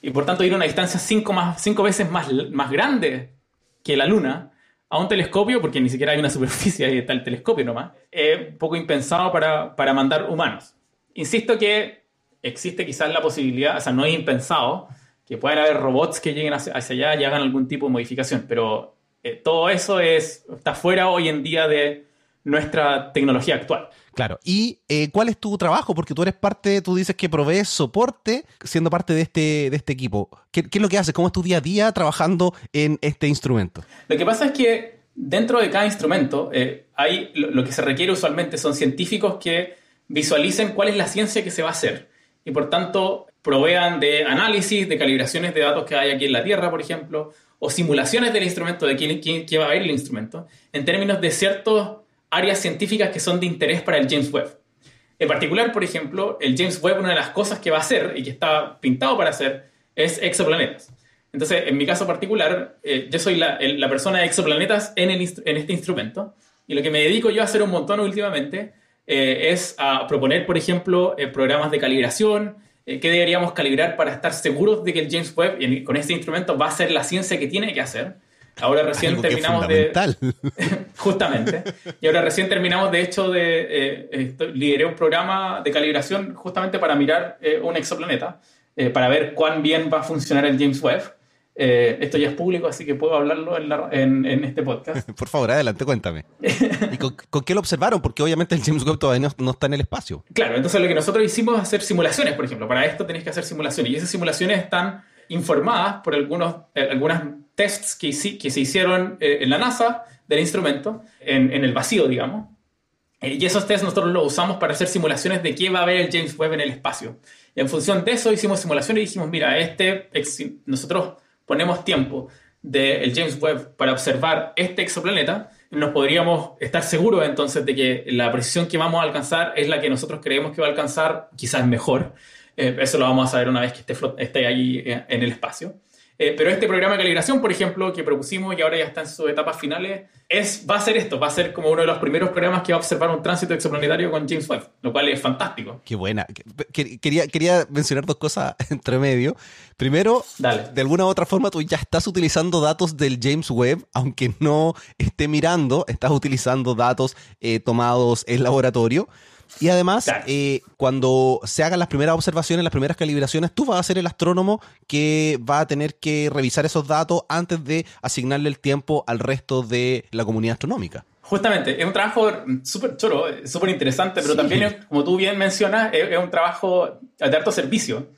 Y por tanto, ir a una distancia cinco, más, cinco veces más, más grande que la Luna a un telescopio, porque ni siquiera hay una superficie, ahí está el telescopio nomás, es un poco impensado para, para mandar humanos. Insisto que existe quizás la posibilidad, o sea, no es impensado, que puedan haber robots que lleguen hacia, allá y hagan algún tipo de modificación, pero eh, todo eso es, está fuera hoy en día de nuestra tecnología actual. Claro. ¿Y eh, cuál es tu trabajo? Porque tú eres parte, tú dices que provees soporte siendo parte de este, de este equipo. ¿Qué, es lo que haces? ¿Cómo es tu día a día trabajando en este instrumento? Lo que pasa es que dentro de cada instrumento eh, hay lo, que se requiere usualmente son científicos que visualicen cuál es la ciencia que se va a hacer y por tanto provean de análisis, de calibraciones de datos que hay aquí en la Tierra, por ejemplo, o simulaciones del instrumento, de quién, quién, va a ver el instrumento, en términos de ciertas áreas científicas que son de interés para el James Webb. En particular, por ejemplo, el James Webb, una de las cosas que va a hacer y que está pintado para hacer es exoplanetas. Entonces, en mi caso particular, eh, yo soy la, persona de exoplanetas en, este instrumento y lo que me dedico yo a hacer un montón últimamente eh, es a proponer, por ejemplo, eh, programas de calibración, eh, qué deberíamos calibrar para estar seguros de que el James Webb con este instrumento va a hacer la ciencia que tiene que hacer. Ahora recién terminamos de... justamente. Y ahora recién terminamos, de hecho, de... lideré un programa de calibración justamente para mirar un exoplaneta, para ver cuán bien va a funcionar el James Webb. Eh, esto ya es público, así que puedo hablarlo en, en, este podcast. Por favor, adelante, cuéntame. ¿Y con, qué lo observaron? Porque obviamente el James Webb todavía no, está en el espacio. Claro, entonces lo que nosotros hicimos es hacer simulaciones, por ejemplo. Para esto tenéis que hacer simulaciones. Y esas simulaciones están informadas por algunos eh, algunas tests que, que se hicieron eh, en la NASA del instrumento, en, en el vacío, digamos. y esos tests nosotros los usamos para hacer simulaciones de qué va a ver el James Webb en el espacio. Y en función de eso hicimos simulaciones y dijimos, mira, este, nosotros ponemos tiempo del James Webb para observar este exoplaneta, nos podríamos estar seguros entonces de que la precisión que vamos a alcanzar es la que nosotros creemos que va a alcanzar, quizás mejor. Eh, eso lo vamos a saber una vez que esté, esté ahí eh, en el espacio. Eh, pero este programa de calibración, por ejemplo, que propusimos y ahora ya está en sus etapas finales, es, va a ser esto, va a ser como uno de los primeros programas que va a observar un tránsito exoplanetario con James Webb, lo cual es fantástico. Qué buena. Quería, quería mencionar dos cosas entre medio. Primero, de alguna u otra forma tú ya estás utilizando datos del James Webb, aunque no esté mirando, estás utilizando datos eh, tomados en laboratorio. Y además, eh, cuando se hagan las primeras observaciones, las primeras calibraciones, tú vas a ser el astrónomo que va a tener que revisar esos datos antes de asignarle el tiempo al resto de la comunidad astronómica. Justamente, es un trabajo súper choro, súper interesante, pero también, como tú bien mencionas, es, un trabajo de alto servicio,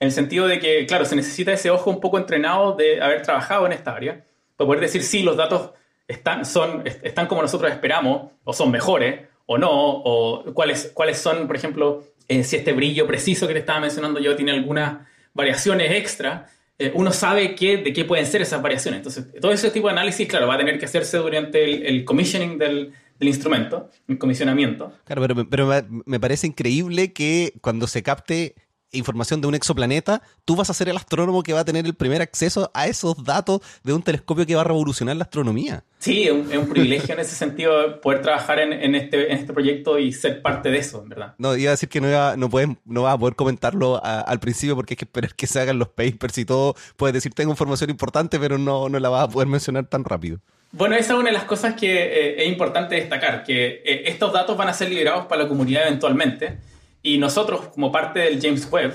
en el sentido de que, claro, se necesita ese ojo un poco entrenado de haber trabajado en esta área, para poder decir si los datos están, son, están como nosotros esperamos o son mejores, o no, o cuáles, cuáles son, por ejemplo, eh, si este brillo preciso que te estaba mencionando yo tiene algunas variaciones extra, eh, uno sabe qué, de qué pueden ser esas variaciones. Entonces, todo ese tipo de análisis, claro, va a tener que hacerse durante el, commissioning del, instrumento, el comisionamiento. Claro, pero, pero me parece increíble que cuando se capte información de un exoplaneta, tú vas a ser el astrónomo que va a tener el primer acceso a esos datos de un telescopio que va a revolucionar la astronomía. Sí, es un, privilegio en ese sentido poder trabajar en, este, en este proyecto y ser parte de eso, ¿verdad? No, iba a decir que no, iba, no, puedes, no vas a poder comentarlo al principio porque hay que esperar que se hagan los papers y todo. Puedes decir, tengo información importante, pero no, no la vas a poder mencionar tan rápido. Bueno, esa es una de las cosas que eh, es importante destacar, que eh, estos datos van a ser liberados para la comunidad eventualmente y nosotros, como parte del James Webb,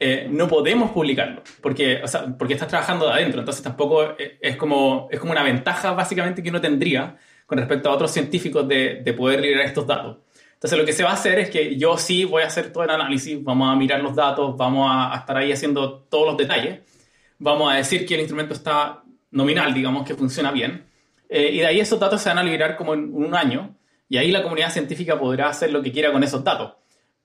eh, no podemos publicarlo, porque, o sea, porque estás trabajando de adentro, entonces tampoco eh, es como, es como una ventaja básicamente que uno tendría con respecto a otros científicos de, de poder liberar estos datos. Entonces lo que se va a hacer es que yo sí voy a hacer todo el análisis, vamos a mirar los datos, vamos a, estar ahí haciendo todos los detalles, vamos a decir que el instrumento está nominal, digamos, que funciona bien, eh, y de ahí esos datos se van a liberar como en un año, y ahí la comunidad científica podrá hacer lo que quiera con esos datos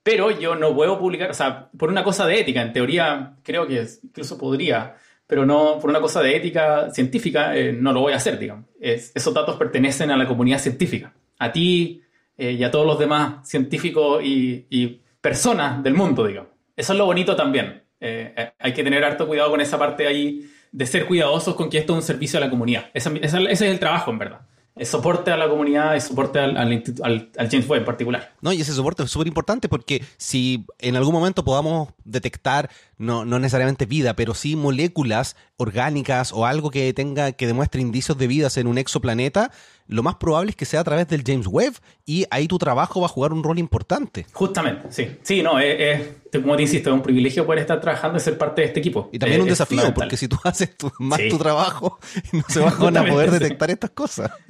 pero yo no puedo publicar, o sea, por una cosa de ética, en teoría creo que incluso podría, pero no por una cosa de ética científica, eh, no lo voy a hacer, digamos. esos datos pertenecen a la comunidad científica, a ti eh, y a todos los demás científicos y, personas del mundo, digamos. Eso es lo bonito también. Eh, hay que tener harto cuidado con esa parte ahí de ser cuidadosos con que esto es un servicio a la comunidad. ese es el trabajo, en verdad soporte a la comunidad, es soporte al, al, al, James Webb en particular. No, y ese soporte es súper importante porque si en algún momento podamos detectar, no, no necesariamente vida, pero sí moléculas orgánicas o algo que tenga, que demuestre indicios de vida en un exoplaneta, lo más probable es que sea a través del James Webb y ahí tu trabajo va a jugar un rol importante. Justamente, sí. Sí, no, es, como te insisto, es un privilegio poder estar trabajando y ser parte de este equipo. Y también un desafío, porque si tú haces más tu trabajo, no se van a poder detectar estas cosas.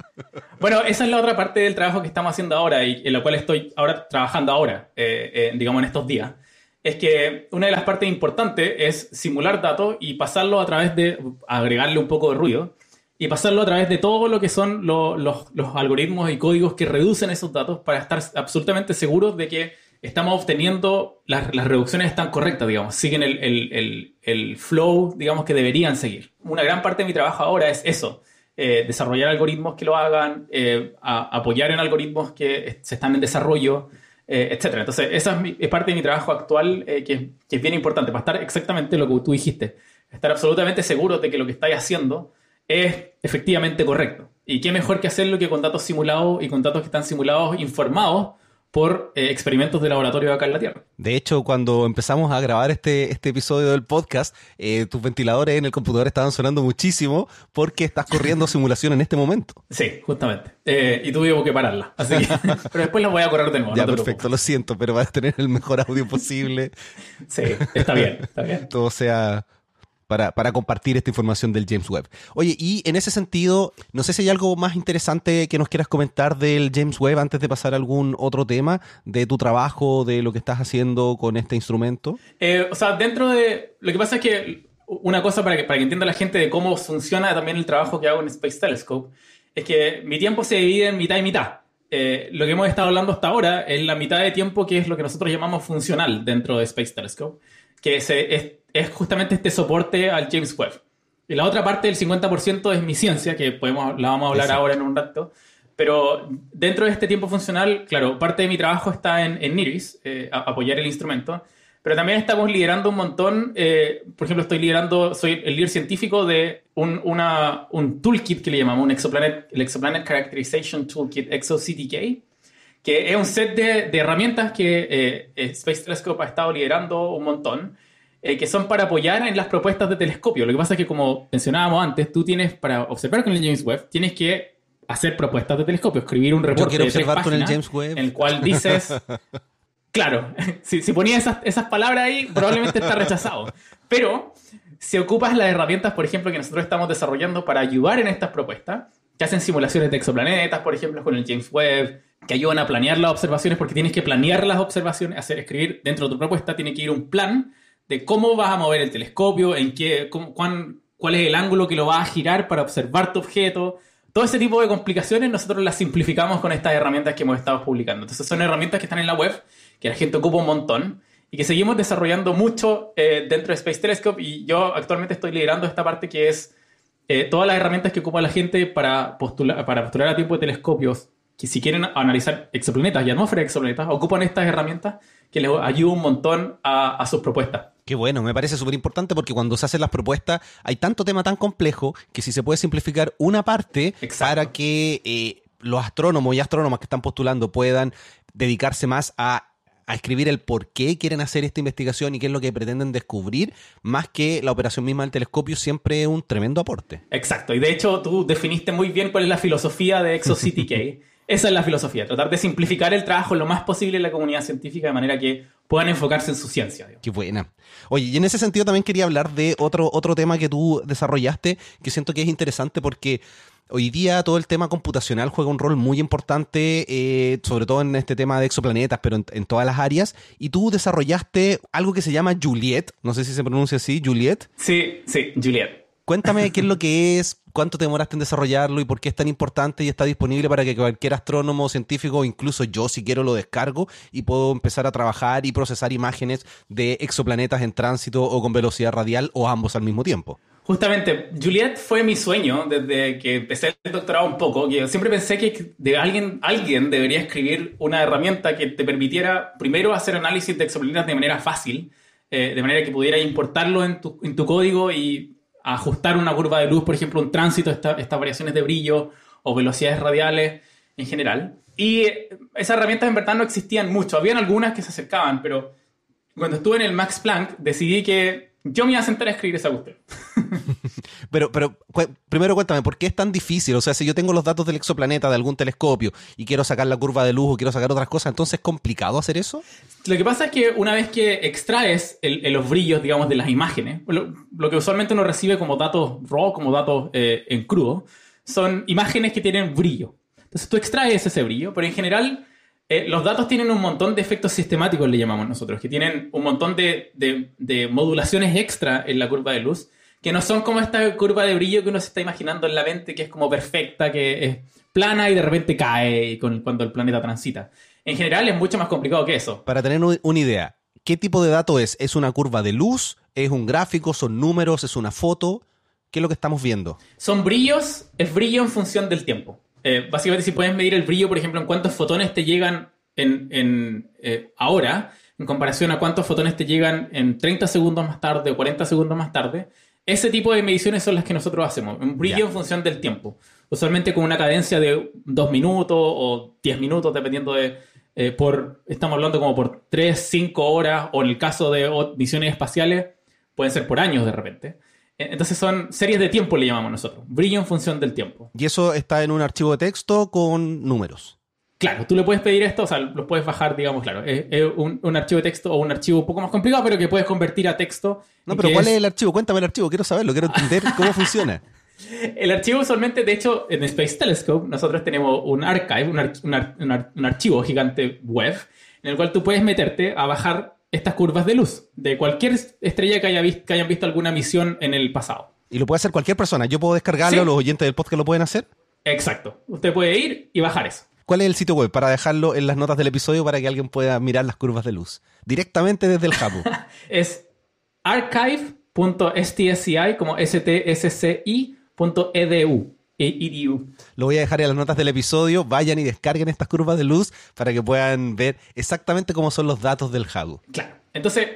Bueno, esa es la otra parte del trabajo que estamos haciendo ahora y en la cual estoy ahora trabajando ahora, eh, eh, digamos en estos días. Es que una de las partes importantes es simular datos y pasarlo a través de agregarle un poco de ruido y pasarlo a través de todo lo que son los, algoritmos y códigos que reducen esos datos para estar absolutamente seguros de que estamos obteniendo las, reducciones están correctas, digamos, siguen el, flow, digamos, que deberían seguir. Una gran parte de mi trabajo ahora es eso, eh, desarrollar algoritmos que lo hagan, eh, apoyar en algoritmos que se están en desarrollo, eh, etc. Entonces, esa es, parte de mi trabajo actual que, que, es bien importante, para estar exactamente lo que tú dijiste, estar absolutamente seguro de que lo que estáis haciendo es efectivamente correcto. Y qué mejor que hacerlo que con datos simulados y con datos que están simulados informados por eh, experimentos de laboratorio acá en la Tierra. De hecho, cuando empezamos a grabar este, este episodio del podcast, eh, tus ventiladores en el computador estaban sonando muchísimo porque estás corriendo simulación en este momento. Sí, justamente. Eh, y tuve que pararla. Así que, pero después la voy a correr de nuevo. Ya, perfecto, lo siento, pero vas a tener el mejor audio posible. sí, está bien, está bien. Todo sea para, para, compartir esta información del James Webb. Oye, y en ese sentido, no sé si hay algo más interesante que nos quieras comentar del James Webb antes de pasar a algún otro tema de tu trabajo, de lo que estás haciendo con este instrumento. Eh, o sea, dentro de... Lo que pasa es que una cosa para que, para que entienda la gente de cómo funciona también el trabajo que hago en Space Telescope es que mi tiempo se divide en mitad y mitad. Eh, lo que hemos estado hablando hasta ahora es la mitad de tiempo que es lo que nosotros llamamos funcional dentro de Space Telescope, que se, es es justamente este soporte al James Webb. Y la otra parte del 50% es mi ciencia, que podemos, la vamos a hablar ahora en un rato. Pero dentro de este tiempo funcional, claro, parte de mi trabajo está en, en NIRIS, eh, apoyar el instrumento, pero también estamos liderando un montón, eh, por ejemplo, estoy liderando, soy el líder científico de un, una, un toolkit que le llamamos, un exoplanet, el Exoplanet Characterization Toolkit, ExoCTK, que es un set de, de herramientas que eh, Space Telescope ha estado liderando un montón, eh, que son para apoyar en las propuestas de telescopio. Lo que pasa es que, como mencionábamos antes, tú tienes, para observar con el James Webb, tienes que hacer propuestas de telescopio, escribir un reporte Yo quiero observar con el James Webb. en el cual dices... Claro, si, si ponías esas, esas, palabras ahí, probablemente está rechazado. Pero si ocupas las herramientas, por ejemplo, que nosotros estamos desarrollando para ayudar en estas propuestas, que hacen simulaciones de exoplanetas, por ejemplo, con el James Webb, que ayudan a planear las observaciones, porque tienes que planear las observaciones, hacer escribir dentro de tu propuesta, tiene que ir un plan de cómo vas a mover el telescopio, en qué, cuán, cuál es el ángulo que lo vas a girar para observar tu objeto. Todo ese tipo de complicaciones nosotros las simplificamos con estas herramientas que hemos estado publicando. Entonces son herramientas que están en la web que la gente ocupa un montón y que seguimos desarrollando mucho eh, dentro de Space Telescope y yo actualmente estoy liderando esta parte que es eh, todas las herramientas que ocupa la gente para postular, para postular a tiempo de telescopios que si quieren analizar exoplanetas y atmósferas de exoplanetas, ocupan estas herramientas que les ayudan un montón a, sus propuestas. Qué bueno, me parece súper importante porque cuando se hacen las propuestas hay tanto tema tan complejo que si se puede simplificar una parte para que eh, los astrónomos y astrónomas que están postulando puedan dedicarse más a a escribir el por qué quieren hacer esta investigación y qué es lo que pretenden descubrir, más que la operación misma del telescopio, siempre es un tremendo aporte. Exacto, y de hecho tú definiste muy bien cuál es la filosofía de ExoCTK. Esa es la filosofía, tratar de simplificar el trabajo lo más posible en la comunidad científica de manera que puedan enfocarse en su ciencia. Qué buena. Oye, y en ese sentido también quería hablar de otro, otro tema que tú desarrollaste, que siento que es interesante porque Hoy día todo el tema computacional juega un rol muy importante, eh, sobre todo en este tema de exoplanetas, pero en, todas las áreas. Y tú desarrollaste algo que se llama Juliet, no sé si se pronuncia así, Juliet. Sí, sí, Juliet. Cuéntame qué es lo que es, cuánto te demoraste en desarrollarlo y por qué es tan importante y está disponible para que cualquier astrónomo, científico, incluso yo si quiero lo descargo y puedo empezar a trabajar y procesar imágenes de exoplanetas en tránsito o con velocidad radial o ambos al mismo tiempo. Justamente, Juliet fue mi sueño desde que empecé el doctorado un poco, que siempre pensé que alguien, alguien debería escribir una herramienta que te permitiera primero hacer análisis de exoplanetas de manera fácil, eh, de manera que pudiera importarlo en tu, en tu, código y ajustar una curva de luz, por ejemplo, un tránsito, estas variaciones de brillo o velocidades radiales en general. Y esas herramientas en verdad no existían mucho, habían algunas que se acercaban, pero cuando estuve en el Max Planck decidí que yo me iba a sentar a escribir esa cuestión. pero, pero primero cuéntame, ¿por qué es tan difícil? O sea, si yo tengo los datos del exoplaneta de algún telescopio y quiero sacar la curva de luz o quiero sacar otras cosas, ¿entonces es complicado hacer eso? Lo que pasa es que una vez que extraes los brillos, digamos, de las imágenes, lo, que usualmente uno recibe como datos raw, como datos eh, en crudo, son imágenes que tienen brillo. Entonces tú extraes ese brillo, pero en general eh, los datos tienen un montón de efectos sistemáticos, le llamamos nosotros, que tienen un montón de, modulaciones extra en la curva de luz, que no son como esta curva de brillo que uno se está imaginando en la mente, que es como perfecta, que es plana y de repente cae cuando el planeta transita. En general es mucho más complicado que eso. Para tener una idea, ¿qué tipo de dato es? ¿Es una curva de luz? ¿Es un gráfico? ¿Son números? ¿Es una foto? ¿Qué es lo que estamos viendo? Son brillos, es brillo en función del tiempo. Eh, básicamente, si puedes medir el brillo, por ejemplo, en cuántos fotones te llegan en, eh, ahora, en comparación a cuántos fotones te llegan en 30 segundos más tarde o 40 segundos más tarde, ese tipo de mediciones son las que nosotros hacemos. Un brillo en función del tiempo. Usualmente con una cadencia de 2 minutos o 10 minutos, dependiendo de. Eh, por, estamos hablando como por 3, 5 horas, o en el caso de misiones espaciales, pueden ser por años de repente. Entonces son series de tiempo, le llamamos nosotros. Brillo en función del tiempo. Y eso está en un archivo de texto con números. Claro, tú le puedes pedir esto, o sea, lo puedes bajar, digamos, claro. Es, un, archivo de texto o un archivo un poco más complicado, pero que puedes convertir a texto. No, pero ¿cuál es... el archivo? Cuéntame el archivo, quiero saberlo, quiero entender cómo funciona. El archivo usualmente, de hecho, en Space Telescope nosotros tenemos un archive, un archivo gigante web, en el cual tú puedes meterte a bajar estas curvas de luz de cualquier estrella que, haya visto, que hayan visto alguna misión en el pasado. Y lo puede hacer cualquier persona. Yo puedo descargarlo, los oyentes del podcast lo pueden hacer. Exacto. Usted puede ir y bajar eso. ¿Cuál es el sitio web para dejarlo en las notas del episodio para que alguien pueda mirar las curvas de luz? Directamente desde el Japu. es archive.stsci como stsci.edu. Lo voy a dejar en las notas del episodio. Vayan y descarguen estas curvas de luz para que puedan ver exactamente cómo son los datos del Hagu. Claro. Entonces,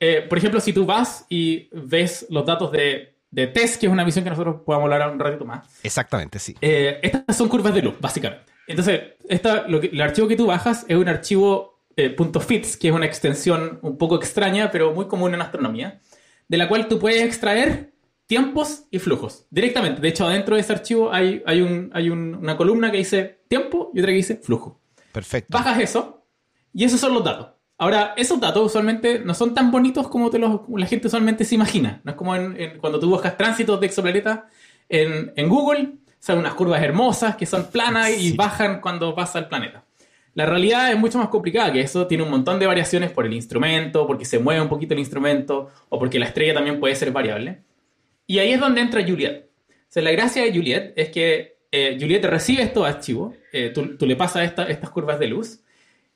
eh, por ejemplo, si tú vas y ves los datos de, de test, que es una visión que nosotros podamos hablar un ratito más. Exactamente, sí. Eh, estas son curvas de luz, básicamente. Entonces, esta, lo que, el archivo que tú bajas es un archivo eh, .fits, que es una extensión un poco extraña, pero muy común en astronomía, de la cual tú puedes extraer tiempos y flujos directamente. De hecho, adentro de ese archivo hay, hay, un, hay una columna que dice tiempo y otra que dice flujo. Perfecto. Bajas eso y esos son los datos. Ahora, esos datos usualmente no son tan bonitos como te los, la gente usualmente se imagina. No es como cuando tú buscas tránsitos de exoplanetas en, en Google, son unas curvas hermosas que son planas y bajan cuando pasa el planeta. La realidad es mucho más complicada que eso, tiene un montón de variaciones por el instrumento, porque se mueve un poquito el instrumento, o porque la estrella también puede ser variable. Y ahí es donde entra Juliet. O la gracia de Juliet es que eh, Juliet recibe estos archivos, eh, tú, le pasas estas curvas de luz,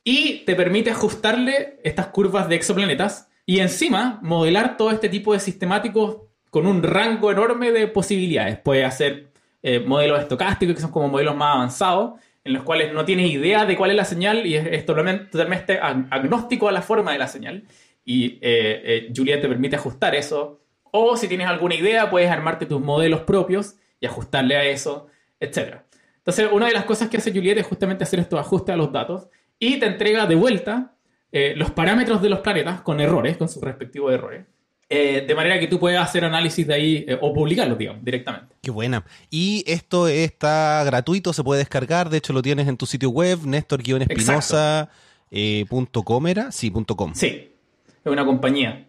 y te permite ajustarle estas curvas de exoplanetas y encima modelar todo este tipo de sistemáticos con un rango enorme de posibilidades. Puede hacer eh, modelos estocásticos, que son como modelos más avanzados, en los cuales no tienes idea de cuál es la señal y es, totalmente, agnóstico a la forma de la señal. Y eh, eh, Juliet te permite ajustar eso. O si tienes alguna idea, puedes armarte tus modelos propios y ajustarle a eso, etc. Entonces, una de las cosas que hace Juliet es justamente hacer estos ajustes a los datos y te entrega de vuelta eh, los parámetros de los planetas con errores, con sus respectivos errores. Eh, de manera que tú puedas hacer análisis de ahí eh, o publicarlos, digamos, directamente. Qué buena. Y esto está gratuito, se puede descargar, de hecho lo tienes en tu sitio web, nestor-espinosa.com era, sí, .com. Sí, es una compañía.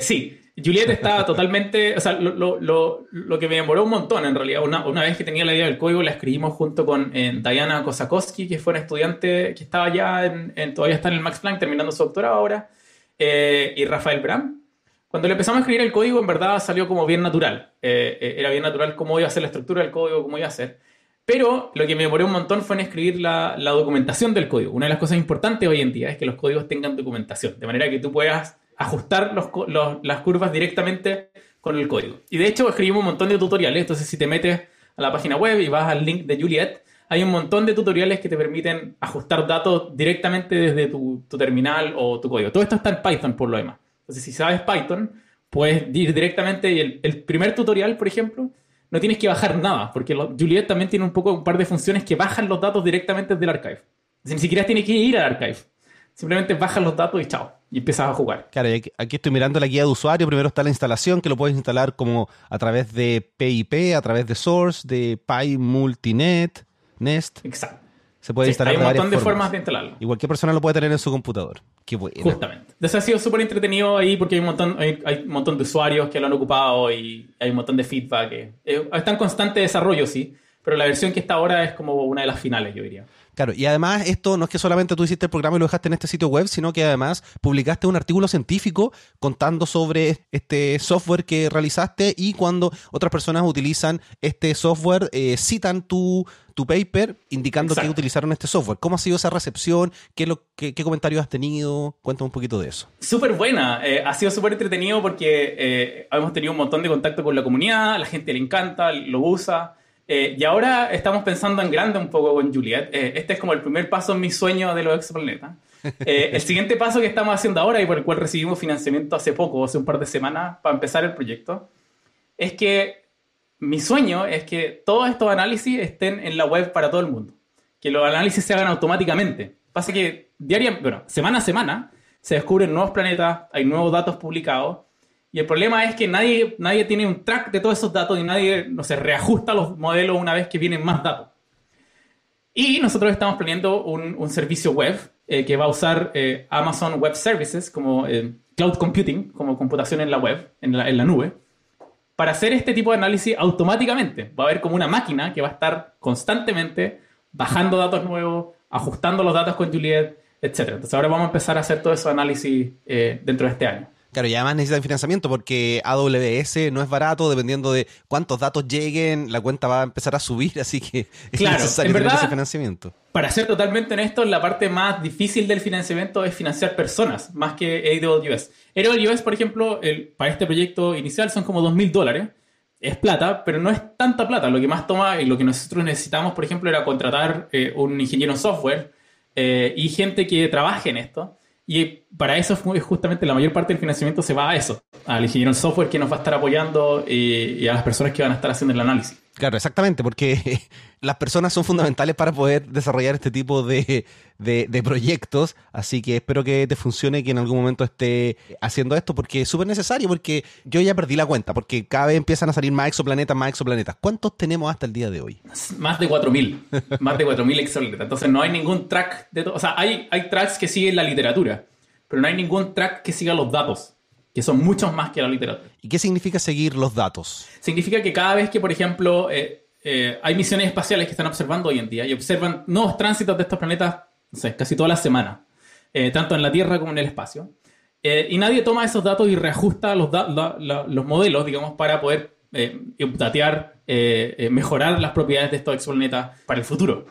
sí, Juliet estaba totalmente, o sea, lo, lo, lo, que me demoró un montón en realidad, una, una, vez que tenía la idea del código, la escribimos junto con eh, Diana Kosakowski, que fue una estudiante que estaba ya, en, todavía está en el Max Planck terminando su doctorado ahora, eh, y Rafael Bram. Cuando le empezamos a escribir el código, en verdad salió como bien natural. Eh, era bien natural cómo iba a ser la estructura del código, cómo iba a ser. Pero lo que me demoró un montón fue en escribir la, la documentación del código. Una de las cosas importantes hoy en día es que los códigos tengan documentación, de manera que tú puedas ajustar las curvas directamente con el código. Y de hecho escribimos un montón de tutoriales, entonces si te metes a la página web y vas al link de Juliet, hay un montón de tutoriales que te permiten ajustar datos directamente desde tu, terminal o tu código. Todo esto está en Python por lo demás. Entonces si sabes Python, puedes ir directamente y el, primer tutorial, por ejemplo, no tienes que bajar nada, porque Juliet también tiene un poco un par de funciones que bajan los datos directamente desde el archive. ni siquiera tienes que ir al archive. Simplemente bajas los datos y chao y empiezas a jugar. Claro, aquí estoy mirando la guía de usuario. Primero está la instalación, que lo puedes instalar como a través de PIP, a través de Source, de Pi Multinet, Nest. Exacto. Se puede instalar Hay un montón de formas. de instalarlo. Y cualquier persona lo puede tener en su computador. Qué bueno. Justamente. Entonces ha sido súper entretenido ahí porque hay un, montón, hay, un montón de usuarios que lo han ocupado y hay un montón de feedback. Eh, está en constante desarrollo, sí. Pero la versión que está ahora es como una de las finales, yo diría. Claro, y además esto no es que solamente tú hiciste el programa y lo dejaste en este sitio web, sino que además publicaste un artículo científico contando sobre este software que realizaste y cuando otras personas utilizan este software, eh, citan tu, tu paper indicando que utilizaron este software. ¿Cómo ha sido esa recepción? ¿Qué, lo, qué, comentarios has tenido? Cuéntame un poquito de eso. Súper buena. Eh, ha sido súper entretenido porque eh, hemos tenido un montón de contacto con la comunidad, la gente le encanta, lo usa. Eh, y ahora estamos pensando en grande un poco con Juliet. Eh, este es como el primer paso en mi sueño de los exoplanetas. Eh, el siguiente paso que estamos haciendo ahora y por el cual recibimos financiamiento hace poco, hace un par de semanas, para empezar el proyecto, es que mi sueño es que todos estos análisis estén en la web para todo el mundo. Que los análisis se hagan automáticamente. Pasa que diariamente, bueno, semana a semana se descubren nuevos planetas, hay nuevos datos publicados y el problema es que nadie, nadie tiene un track de todos esos datos y nadie no se reajusta los modelos una vez que vienen más datos. Y nosotros estamos planeando un, un servicio web eh, que va a usar eh, Amazon Web Services como eh, cloud computing, como computación en la web, en la, en la nube, para hacer este tipo de análisis automáticamente. Va a haber como una máquina que va a estar constantemente bajando datos nuevos, ajustando los datos con Juliet, etc. Entonces ahora vamos a empezar a hacer todo ese análisis dentro de este año. Claro, y además necesitan financiamiento porque AWS no es barato, dependiendo de cuántos datos lleguen, la cuenta va a empezar a subir, así que es necesario tener ese financiamiento. Para ser totalmente honesto, la parte más difícil del financiamiento es financiar personas, más que AWS. AWS, por ejemplo, el, para este proyecto inicial son como 2.000 dólares. Es plata, pero no es tanta plata. Lo que más toma y lo que nosotros necesitamos, por ejemplo, era contratar eh, un ingeniero en software eh, y gente que trabaje en esto. Y para eso justamente la mayor parte del financiamiento se va a eso, al ingeniero en software que nos va a estar apoyando y, a las personas que van a estar haciendo el análisis. Claro, exactamente, porque las personas son fundamentales para poder desarrollar este tipo de, proyectos, así que espero que te funcione, que en algún momento esté haciendo esto, porque es súper necesario, porque yo ya perdí la cuenta, porque cada vez empiezan a salir más exoplanetas, más exoplanetas. ¿Cuántos tenemos hasta el día de hoy? Más de 4.000, más de 4.000 exoplanetas. Entonces no hay ningún track de todo, o sea, hay, hay tracks que siguen la literatura, pero no hay ningún track que siga los datos que son muchos más que la literatura. ¿Y qué significa seguir los datos? Significa que cada vez que, por ejemplo, eh, eh, hay misiones espaciales que están observando hoy en día y observan nuevos tránsitos de estos planetas, no sé, casi toda la semana, eh, tanto en la Tierra como en el espacio. y nadie toma esos datos y reajusta los, los modelos, digamos, para poder datear, mejorar las propiedades de estos exoplanetas para el futuro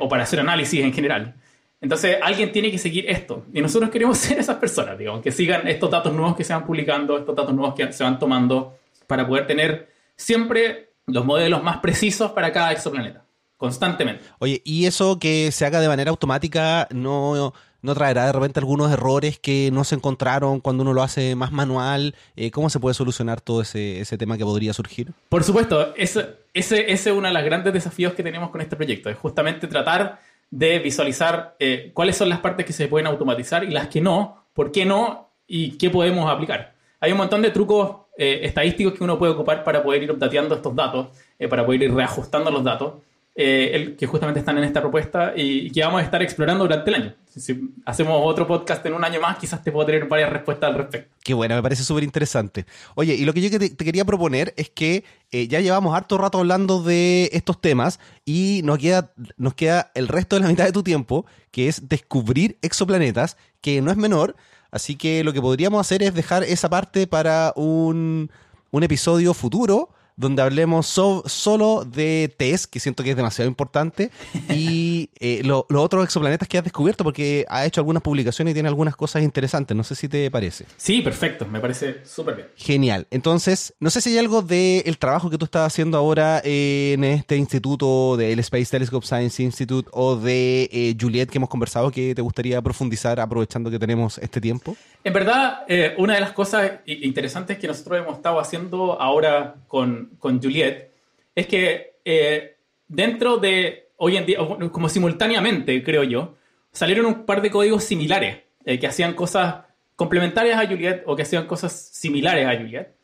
o para hacer análisis en general. Entonces, alguien tiene que seguir esto. Y nosotros queremos ser esas personas, digamos, que sigan estos datos nuevos que se van publicando, estos datos nuevos que se van tomando, para poder tener siempre los modelos más precisos para cada exoplaneta, constantemente. Oye, ¿y eso que se haga de manera automática no, no traerá de repente algunos errores que no se encontraron cuando uno lo hace más manual? Eh, ¿Cómo se puede solucionar todo ese, ese tema que podría surgir? Por supuesto, ese, ese es uno de los grandes desafíos que tenemos con este proyecto, es justamente tratar de visualizar eh, cuáles son las partes que se pueden automatizar y las que no, por qué no y qué podemos aplicar. Hay un montón de trucos eh, estadísticos que uno puede ocupar para poder ir updateando estos datos, eh, para poder ir reajustando los datos. Eh, que justamente están en esta propuesta y, que vamos a estar explorando durante el año. Si, hacemos otro podcast en un año más, quizás te puedo tener varias respuestas al respecto. Qué bueno, me parece súper interesante. Oye, y lo que yo te, quería proponer es que eh, ya llevamos harto rato hablando de estos temas y nos queda, nos queda el resto de la mitad de tu tiempo, que es descubrir exoplanetas, que no es menor. Así que lo que podríamos hacer es dejar esa parte para un, un episodio futuro donde hablemos solo de test, que siento que es demasiado importante, y eh, los otros exoplanetas que has descubierto, porque ha hecho algunas publicaciones y tiene algunas cosas interesantes. No sé si te parece. Sí, perfecto, me parece súper bien. Genial. Entonces, no sé si hay algo del trabajo que tú estás haciendo ahora en este instituto del Space Telescope Science Institute o de eh, Juliet que hemos conversado que te gustaría profundizar aprovechando que tenemos este tiempo. En verdad, eh, una de las cosas interesantes que nosotros hemos estado haciendo ahora con, con Juliet es que eh, dentro de hoy en día, como simultáneamente, creo yo, salieron un par de códigos similares eh, que hacían cosas complementarias a Juliet o que hacían cosas similares a Juliet.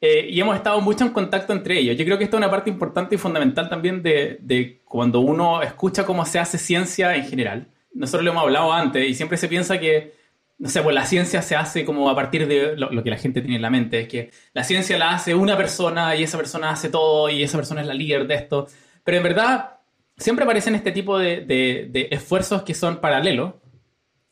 y hemos estado mucho en contacto entre ellos. Yo creo que esto es una parte importante y fundamental también de, de cuando uno escucha cómo se hace ciencia en general. Nosotros lo hemos hablado antes y siempre se piensa que no sé, pues la ciencia se hace como a partir de lo, que la gente tiene en la mente, es que la ciencia la hace una persona y esa persona hace todo y esa persona es la líder de esto. Pero en verdad, siempre aparecen este tipo de, esfuerzos que son paralelos,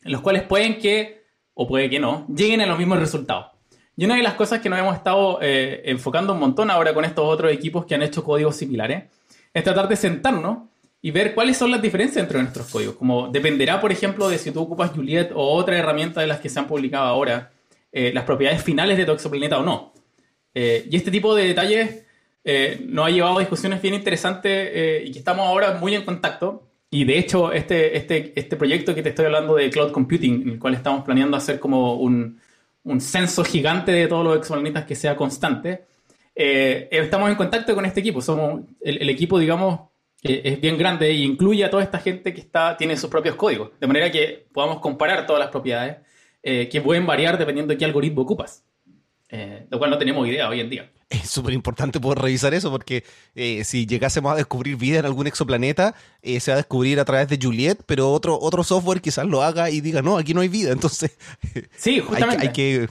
en los cuales pueden que, o puede que no, lleguen a los mismos resultados. Y una de las cosas que nos hemos estado eh, enfocando un montón ahora con estos otros equipos que han hecho códigos similares, es tratar de sentarnos y ver cuáles son las diferencias entre nuestros códigos. Como dependerá, por ejemplo, de si tú ocupas Juliet o otra herramienta de las que se han publicado ahora, eh, las propiedades finales de tu exoplaneta o no. Eh, y este tipo de detalles eh, nos ha llevado a discusiones bien interesantes y que estamos ahora muy en contacto. Y de hecho, este, este, este proyecto que te estoy hablando de Cloud Computing, en el cual estamos planeando hacer como un, un censo gigante de todos los exoplanetas que sea constante, estamos en contacto con este equipo. Somos el, el equipo, digamos, es bien grande e incluye a toda esta gente que está, tiene sus propios códigos, de manera que podamos comparar todas las propiedades eh, que pueden variar dependiendo de qué algoritmo ocupas, eh, lo cual no tenemos idea hoy en día. Es súper importante poder revisar eso porque eh, si llegásemos a descubrir vida en algún exoplaneta, se va a descubrir a través de Juliet, pero otro, otro software quizás lo haga y diga, no, aquí no hay vida, entonces sí, justamente. hay, que...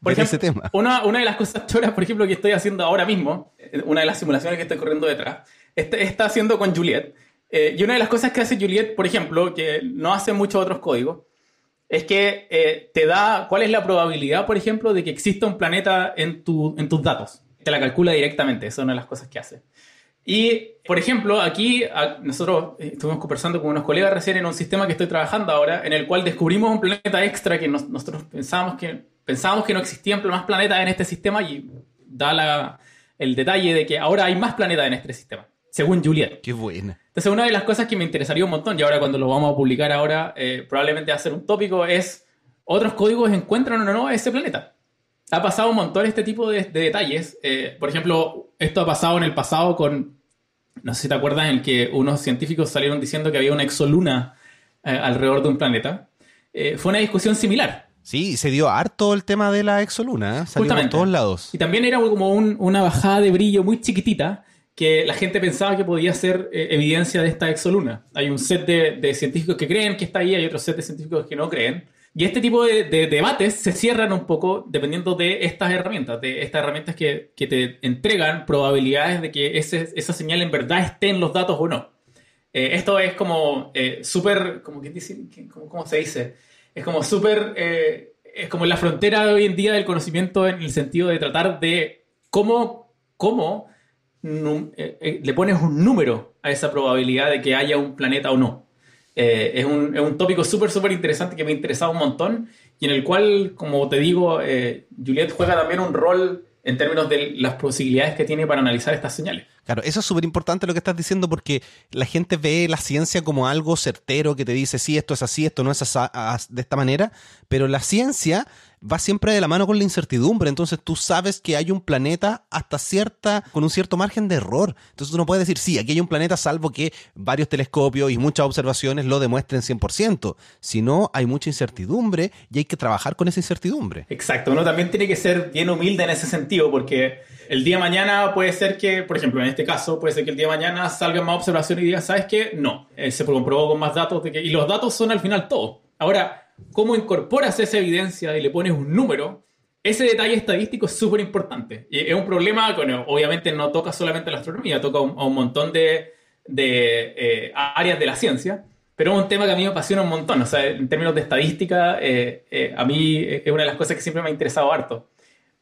Por ejemplo, ese tema. Una, una de las cosas choras, por ejemplo, que estoy haciendo ahora mismo, una de las simulaciones que estoy corriendo detrás, está, haciendo con Juliet. Eh, y una de las cosas que hace Juliet, por ejemplo, que no hace muchos otros códigos, es que eh, te da cuál es la probabilidad, por ejemplo, de que exista un planeta en tus datos. Te la calcula directamente, esa es una de las cosas que hace. Y, por ejemplo, aquí nosotros eh, estuvimos conversando con unos colegas recién en un sistema que estoy trabajando ahora, en el cual descubrimos un planeta extra que nosotros pensábamos que, pensábamos que no existían más planetas en este sistema y da la, el detalle de que ahora hay más planetas en este sistema según Juliet. Qué buena. Entonces, una de las cosas que me interesaría un montón, y ahora cuando lo vamos a publicar ahora, eh, probablemente va a ser un tópico, es otros códigos encuentran o no ese planeta. Ha pasado un montón este tipo de, detalles. Eh, por ejemplo, esto ha pasado en el pasado con, no sé si te acuerdas, en que unos científicos salieron diciendo que había una exoluna eh, alrededor de un planeta. Fue una discusión similar. Sí, se dio harto el tema de la exoluna, salió por todos lados. Y también era como una bajada de brillo muy chiquitita que la gente pensaba que podía ser evidencia de esta exoluna. Hay un set de, científicos que creen que está ahí, hay otro set de científicos que no creen. Y este tipo de, debates se cierran un poco dependiendo de estas herramientas, de estas herramientas que, te entregan probabilidades de que esa señal en verdad esté en los datos o no. Eh, esto es como eh, súper, como ¿cómo, se dice? Es como súper, eh, es como la frontera hoy en día del conocimiento en el sentido de tratar de cómo, cómo le pones un número a esa probabilidad de que haya un planeta o no. Eh, es, un, es, un, tópico súper, súper interesante que me ha interesado un montón y en el cual, como te digo, eh, Juliet juega también un rol en términos de las posibilidades que tiene para analizar estas señales. Claro, eso es súper importante lo que estás diciendo porque la gente ve la ciencia como algo certero que te dice, sí, esto es así, esto no es así, de esta manera, pero la ciencia va siempre de la mano con la incertidumbre. Entonces tú sabes que hay un planeta hasta cierta, con un cierto margen de error. Entonces tú no puedes decir, sí, aquí hay un planeta salvo que varios telescopios y muchas observaciones lo demuestren 100%. Si no, hay mucha incertidumbre y hay que trabajar con esa incertidumbre. Exacto, uno también tiene que ser bien humilde en ese sentido porque el día de mañana puede ser que, por ejemplo, en este caso, puede ser que el día de mañana salgan más observaciones y digas, ¿sabes qué? No, eh, se comprobó con más datos y los datos son al final todo. Ahora, cómo incorporas esa evidencia y le pones un número, ese detalle estadístico es súper importante. Y es un problema que obviamente no toca solamente la astronomía, toca a un, montón de, eh, áreas de la ciencia, pero es un tema que a mí me apasiona un montón. O sea, en términos de estadística, eh, eh, a mí es una de las cosas que siempre me ha interesado harto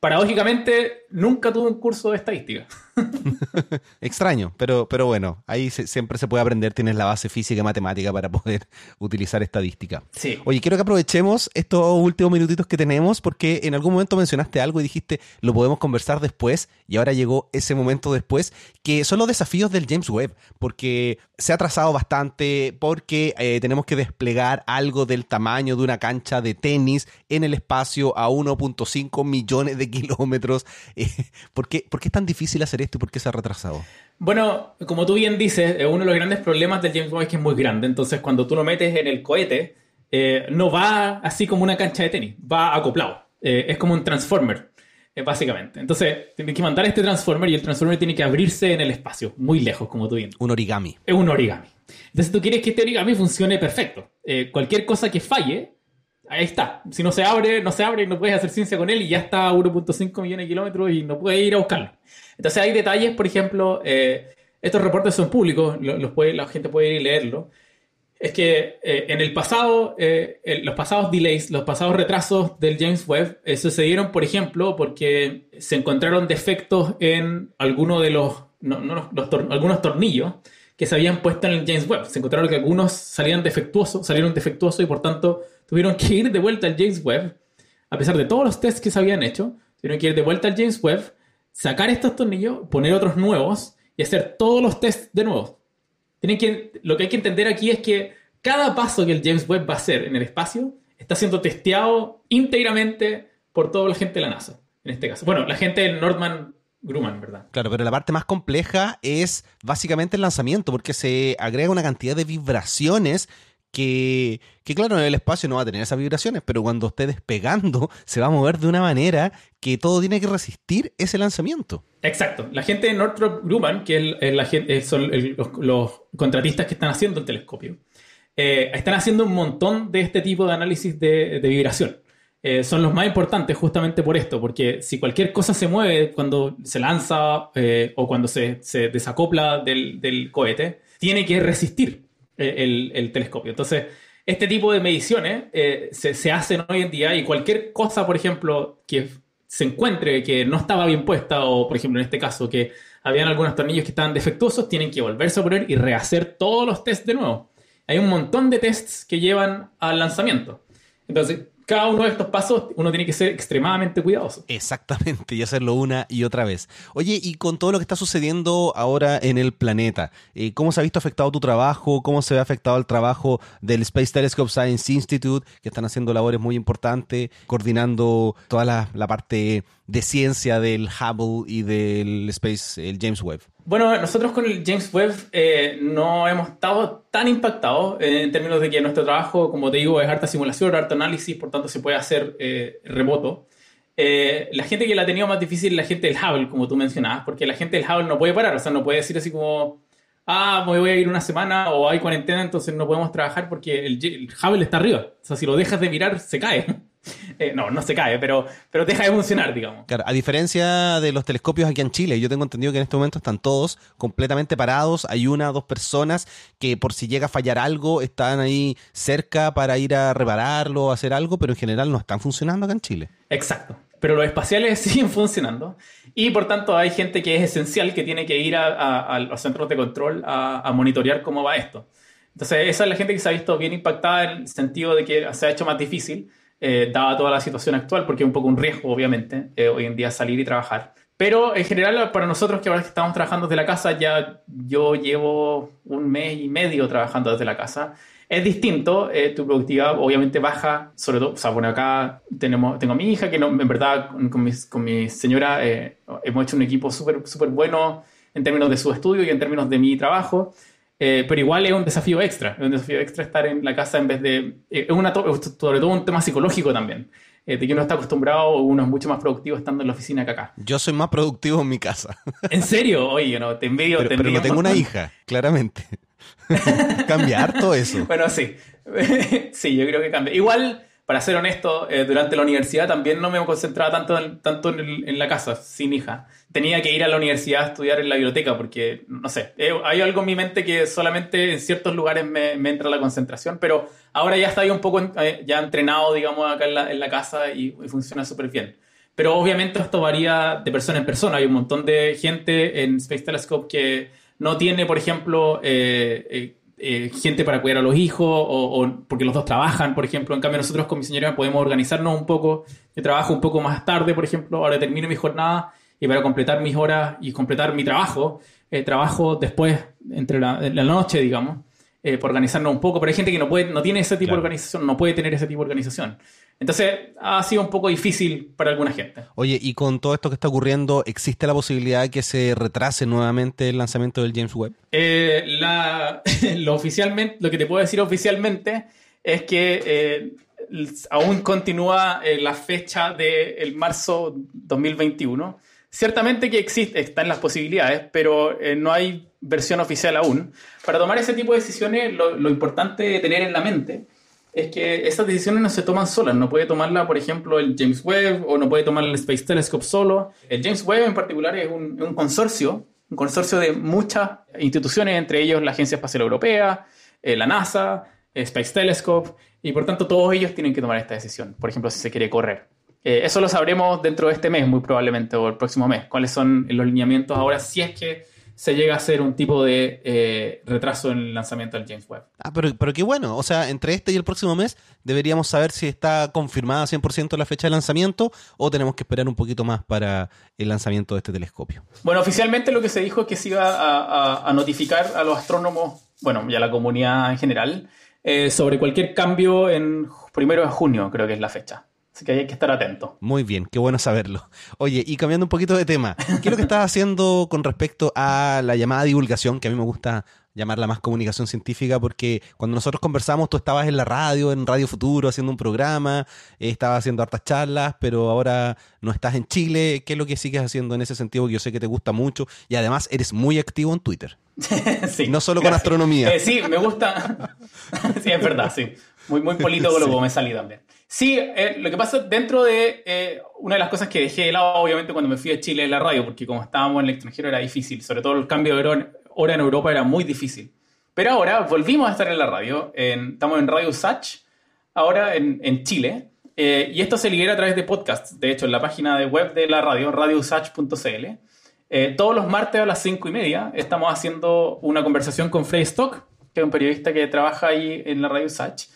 paradójicamente, nunca tuve un curso de estadística. Extraño, pero, pero bueno, ahí siempre se puede aprender, tienes la base física y matemática para poder utilizar estadística. Sí. Oye, quiero que aprovechemos estos últimos minutitos que tenemos porque en algún momento mencionaste algo y dijiste, lo podemos conversar después y ahora llegó ese momento después, que son los desafíos del James Webb, porque se ha trazado bastante, porque eh, tenemos que desplegar algo del tamaño de una cancha de tenis en el espacio a 1.5 millones de kilómetros. Eh, ¿por, qué, es tan difícil hacer esto y por qué se ha retrasado? Bueno, como tú bien dices, uno de los grandes problemas del James Webb es que es muy grande. Entonces, cuando tú lo metes en el cohete, eh, no va así como una cancha de tenis, va acoplado. Eh, es como un transformer, básicamente. Entonces, tienes que mandar este transformer y el transformer tiene que abrirse en el espacio, muy lejos, como tú bien. Un origami. Es un origami. Entonces, tú quieres que este origami funcione perfecto. cualquier cosa que falle ahí está. Si no se abre, no se abre y no puedes hacer ciencia con él y ya está a 1.5 millones de kilómetros y no puedes ir a buscarlo. Entonces hay detalles, por ejemplo, eh, estos reportes son públicos, los puede, la gente puede ir y leerlo. Es que eh, en el pasado, eh, los pasados delays, los pasados retrasos del James Webb sucedieron, por ejemplo, porque se encontraron defectos en alguno de los, algunos tornillos que se habían puesto en el James Webb. Se encontraron que algunos salían defectuosos, salieron defectuosos y por tanto tuvieron que ir de vuelta al James Webb, a pesar de todos los tests que se habían hecho, tuvieron que ir de vuelta al James Webb, sacar estos tornillos, poner otros nuevos y hacer todos los tests de nuevo. Tienen que, lo que hay que entender aquí es que cada paso que el James Webb va a hacer en el espacio está siendo testeado íntegramente por toda la gente de la NASA, en este caso. Bueno, la gente del Nordman Grumman, ¿verdad? Claro, pero la parte más compleja es básicamente el lanzamiento, porque se agrega una cantidad de vibraciones que, claro, en el espacio no va a tener esas vibraciones, pero cuando esté despegando se va a mover de una manera que todo tiene que resistir ese lanzamiento. Exacto. La gente de Northrop Grumman, que gente, son los, contratistas que están haciendo el telescopio, eh, están haciendo un montón de este tipo de análisis de, vibración. Eh, son los más importantes justamente por esto, porque si cualquier cosa se mueve cuando se lanza eh, o cuando se, desacopla del cohete, tiene que resistir el, telescopio. Entonces, este tipo de mediciones eh, se, hacen hoy en día y cualquier cosa, por ejemplo, que se encuentre que no estaba bien puesta o, por ejemplo, en este caso, que habían algunos tornillos que estaban defectuosos, tienen que volverse a poner y rehacer todos los tests de nuevo. Hay un montón de tests que llevan al lanzamiento. Entonces, cada uno de estos pasos uno tiene que ser extremadamente cuidadoso. Exactamente, y hacerlo una y otra vez. Oye, y con todo lo que está sucediendo ahora en el planeta, eh, ¿cómo se ha visto afectado tu trabajo? ¿Cómo se ha afectado el trabajo del Space Telescope Science Institute, que están haciendo labores muy importantes, coordinando toda la, la parte de ciencia del Hubble y del Space, el James Webb? Bueno, nosotros con el James Webb eh, no hemos estado tan impactados en términos de que nuestro trabajo, como te digo, es harta simulación, harta análisis, por tanto se puede hacer eh, remoto. Eh, la gente que la ha tenido más difícil es la gente del Hubble, como tú mencionabas, porque la gente del Hubble no puede parar, o sea, no puede decir así como, ah, me voy a ir una semana o hay cuarentena, entonces no podemos trabajar porque el, el Hubble está arriba. O sea, si lo dejas de mirar, se cae. Eh, no, no se cae, pero, pero deja de funcionar, digamos. Claro, a diferencia de los telescopios aquí en Chile, yo tengo entendido que en este momento están todos completamente parados. Hay una o dos personas que por si llega a fallar algo están ahí cerca para ir a repararlo o hacer algo, pero en general no están funcionando acá en Chile. Exacto. Pero los espaciales siguen funcionando y por tanto hay gente que es esencial que tiene que ir a, los centros de control a, a monitorear cómo va esto. Entonces, esa es la gente que se ha visto bien impactada en el sentido de que se ha hecho más difícil eh, dada toda la situación actual, porque es un poco un riesgo, obviamente, eh, hoy en día salir y trabajar. Pero en general, para nosotros que ahora estamos trabajando desde la casa, ya yo llevo un mes y medio trabajando desde la casa. Es distinto, eh, tu productividad obviamente baja, sobre todo, o sea, bueno, acá tenemos, tengo a mi hija, que no, en verdad con mi, con mi señora hemos hecho un equipo súper súper bueno en términos de su estudio y en términos de mi trabajo. Eh, pero igual es un desafío extra, es un desafío extra estar en la casa en vez de... Eh, es una sobre todo un tema psicológico también, eh, de que uno está acostumbrado, uno es mucho más productivo estando en la oficina que acá. Yo soy más productivo en mi casa. ¿En serio? Oye, no, te envidio. Pero, te envidio pero no tengo una hija, claramente. Cambiar todo eso. Bueno, sí. sí, yo creo que cambia. Igual para ser honesto, eh, durante la universidad también no me concentraba tanto, en, tanto en, la casa, sin hija. Tenía que ir a la universidad a estudiar en la biblioteca porque, no sé, eh, hay algo en mi mente que solamente en ciertos lugares me, entra la concentración, pero ahora ya estoy un poco eh, ya entrenado, digamos, acá en la, casa y, funciona súper bien. Pero obviamente esto varía de persona en persona. Hay un montón de gente en Space Telescope que no tiene, por ejemplo, eh, gente para cuidar a los hijos o, porque los dos trabajan, por ejemplo. En cambio, nosotros con mi señora podemos organizarnos un poco. Yo trabajo un poco más tarde, por ejemplo. Ahora termino mi jornada y para completar mis horas y completar mi trabajo, eh, trabajo después, entre la, noche, digamos, eh, por organizarnos un poco. Pero hay gente que no, puede, no tiene ese tipo de organización, no puede tener ese tipo de organización. Entonces ha sido un poco difícil para alguna gente. Oye, y con todo esto que está ocurriendo, ¿existe la posibilidad de que se retrase nuevamente el lanzamiento del James Webb? Eh, lo, oficialmente, lo que te puedo decir oficialmente es que eh, aún continúa la fecha del marzo 2021. Ciertamente que existe, están las posibilidades, pero no hay versión oficial aún. Para tomar ese tipo de decisiones, lo, importante de tener en la mente es que esas decisiones no se toman solas. No puede tomarla, por ejemplo, el James Webb o no puede tomarla el Space Telescope solo. El James Webb en particular es un, consorcio, un consorcio de muchas instituciones, entre ellos la Agencia Espacial Europea, eh, la NASA, Space Telescope, y por tanto todos ellos tienen que tomar esta decisión, por ejemplo, si se quiere correr. Eh, eso lo sabremos dentro de este mes, muy probablemente, o el próximo mes, cuáles son los lineamientos ahora, si es que se llega a hacer un tipo de eh, retraso en el lanzamiento del James Webb. Ah, pero, pero qué bueno. O sea, entre este y el próximo mes deberíamos saber si está confirmada 100% la fecha de lanzamiento o tenemos que esperar un poquito más para el lanzamiento de este telescopio. Bueno, oficialmente lo que se dijo es que se iba a, notificar a los astrónomos, bueno, y a la comunidad en general, eh, sobre cualquier cambio en primero de junio, creo que es la fecha. Así que hay que estar atento. Muy bien, qué bueno saberlo. Oye, y cambiando un poquito de tema, ¿qué es lo que estás haciendo con respecto a la llamada divulgación? Que a mí me gusta llamarla más comunicación científica porque cuando nosotros conversamos tú estabas en la radio, en Radio Futuro, haciendo un programa, eh, estabas haciendo hartas charlas, pero ahora no estás en Chile. ¿Qué es lo que sigues haciendo en ese sentido? Que yo sé que te gusta mucho y además eres muy activo en Twitter. sí. No solo con astronomía. Eh, sí, me gusta. sí, es verdad, sí. Muy, muy político sí. me salí también. Sí, eh, lo que pasa dentro de eh, una de las cosas que dejé de lado, obviamente, cuando me fui a Chile en la radio, porque como estábamos en el extranjero era difícil, sobre todo el cambio de hora en Europa era muy difícil. Pero ahora volvimos a estar en la radio, estamos en Radio Sach, ahora en, en Chile, eh, y esto se libera a través de podcasts, de hecho, en la página de web de la radio, radiosach.cl. todos los martes a las cinco y media estamos haciendo una conversación con Frey Stock, que es un periodista que trabaja ahí en la Radio Sach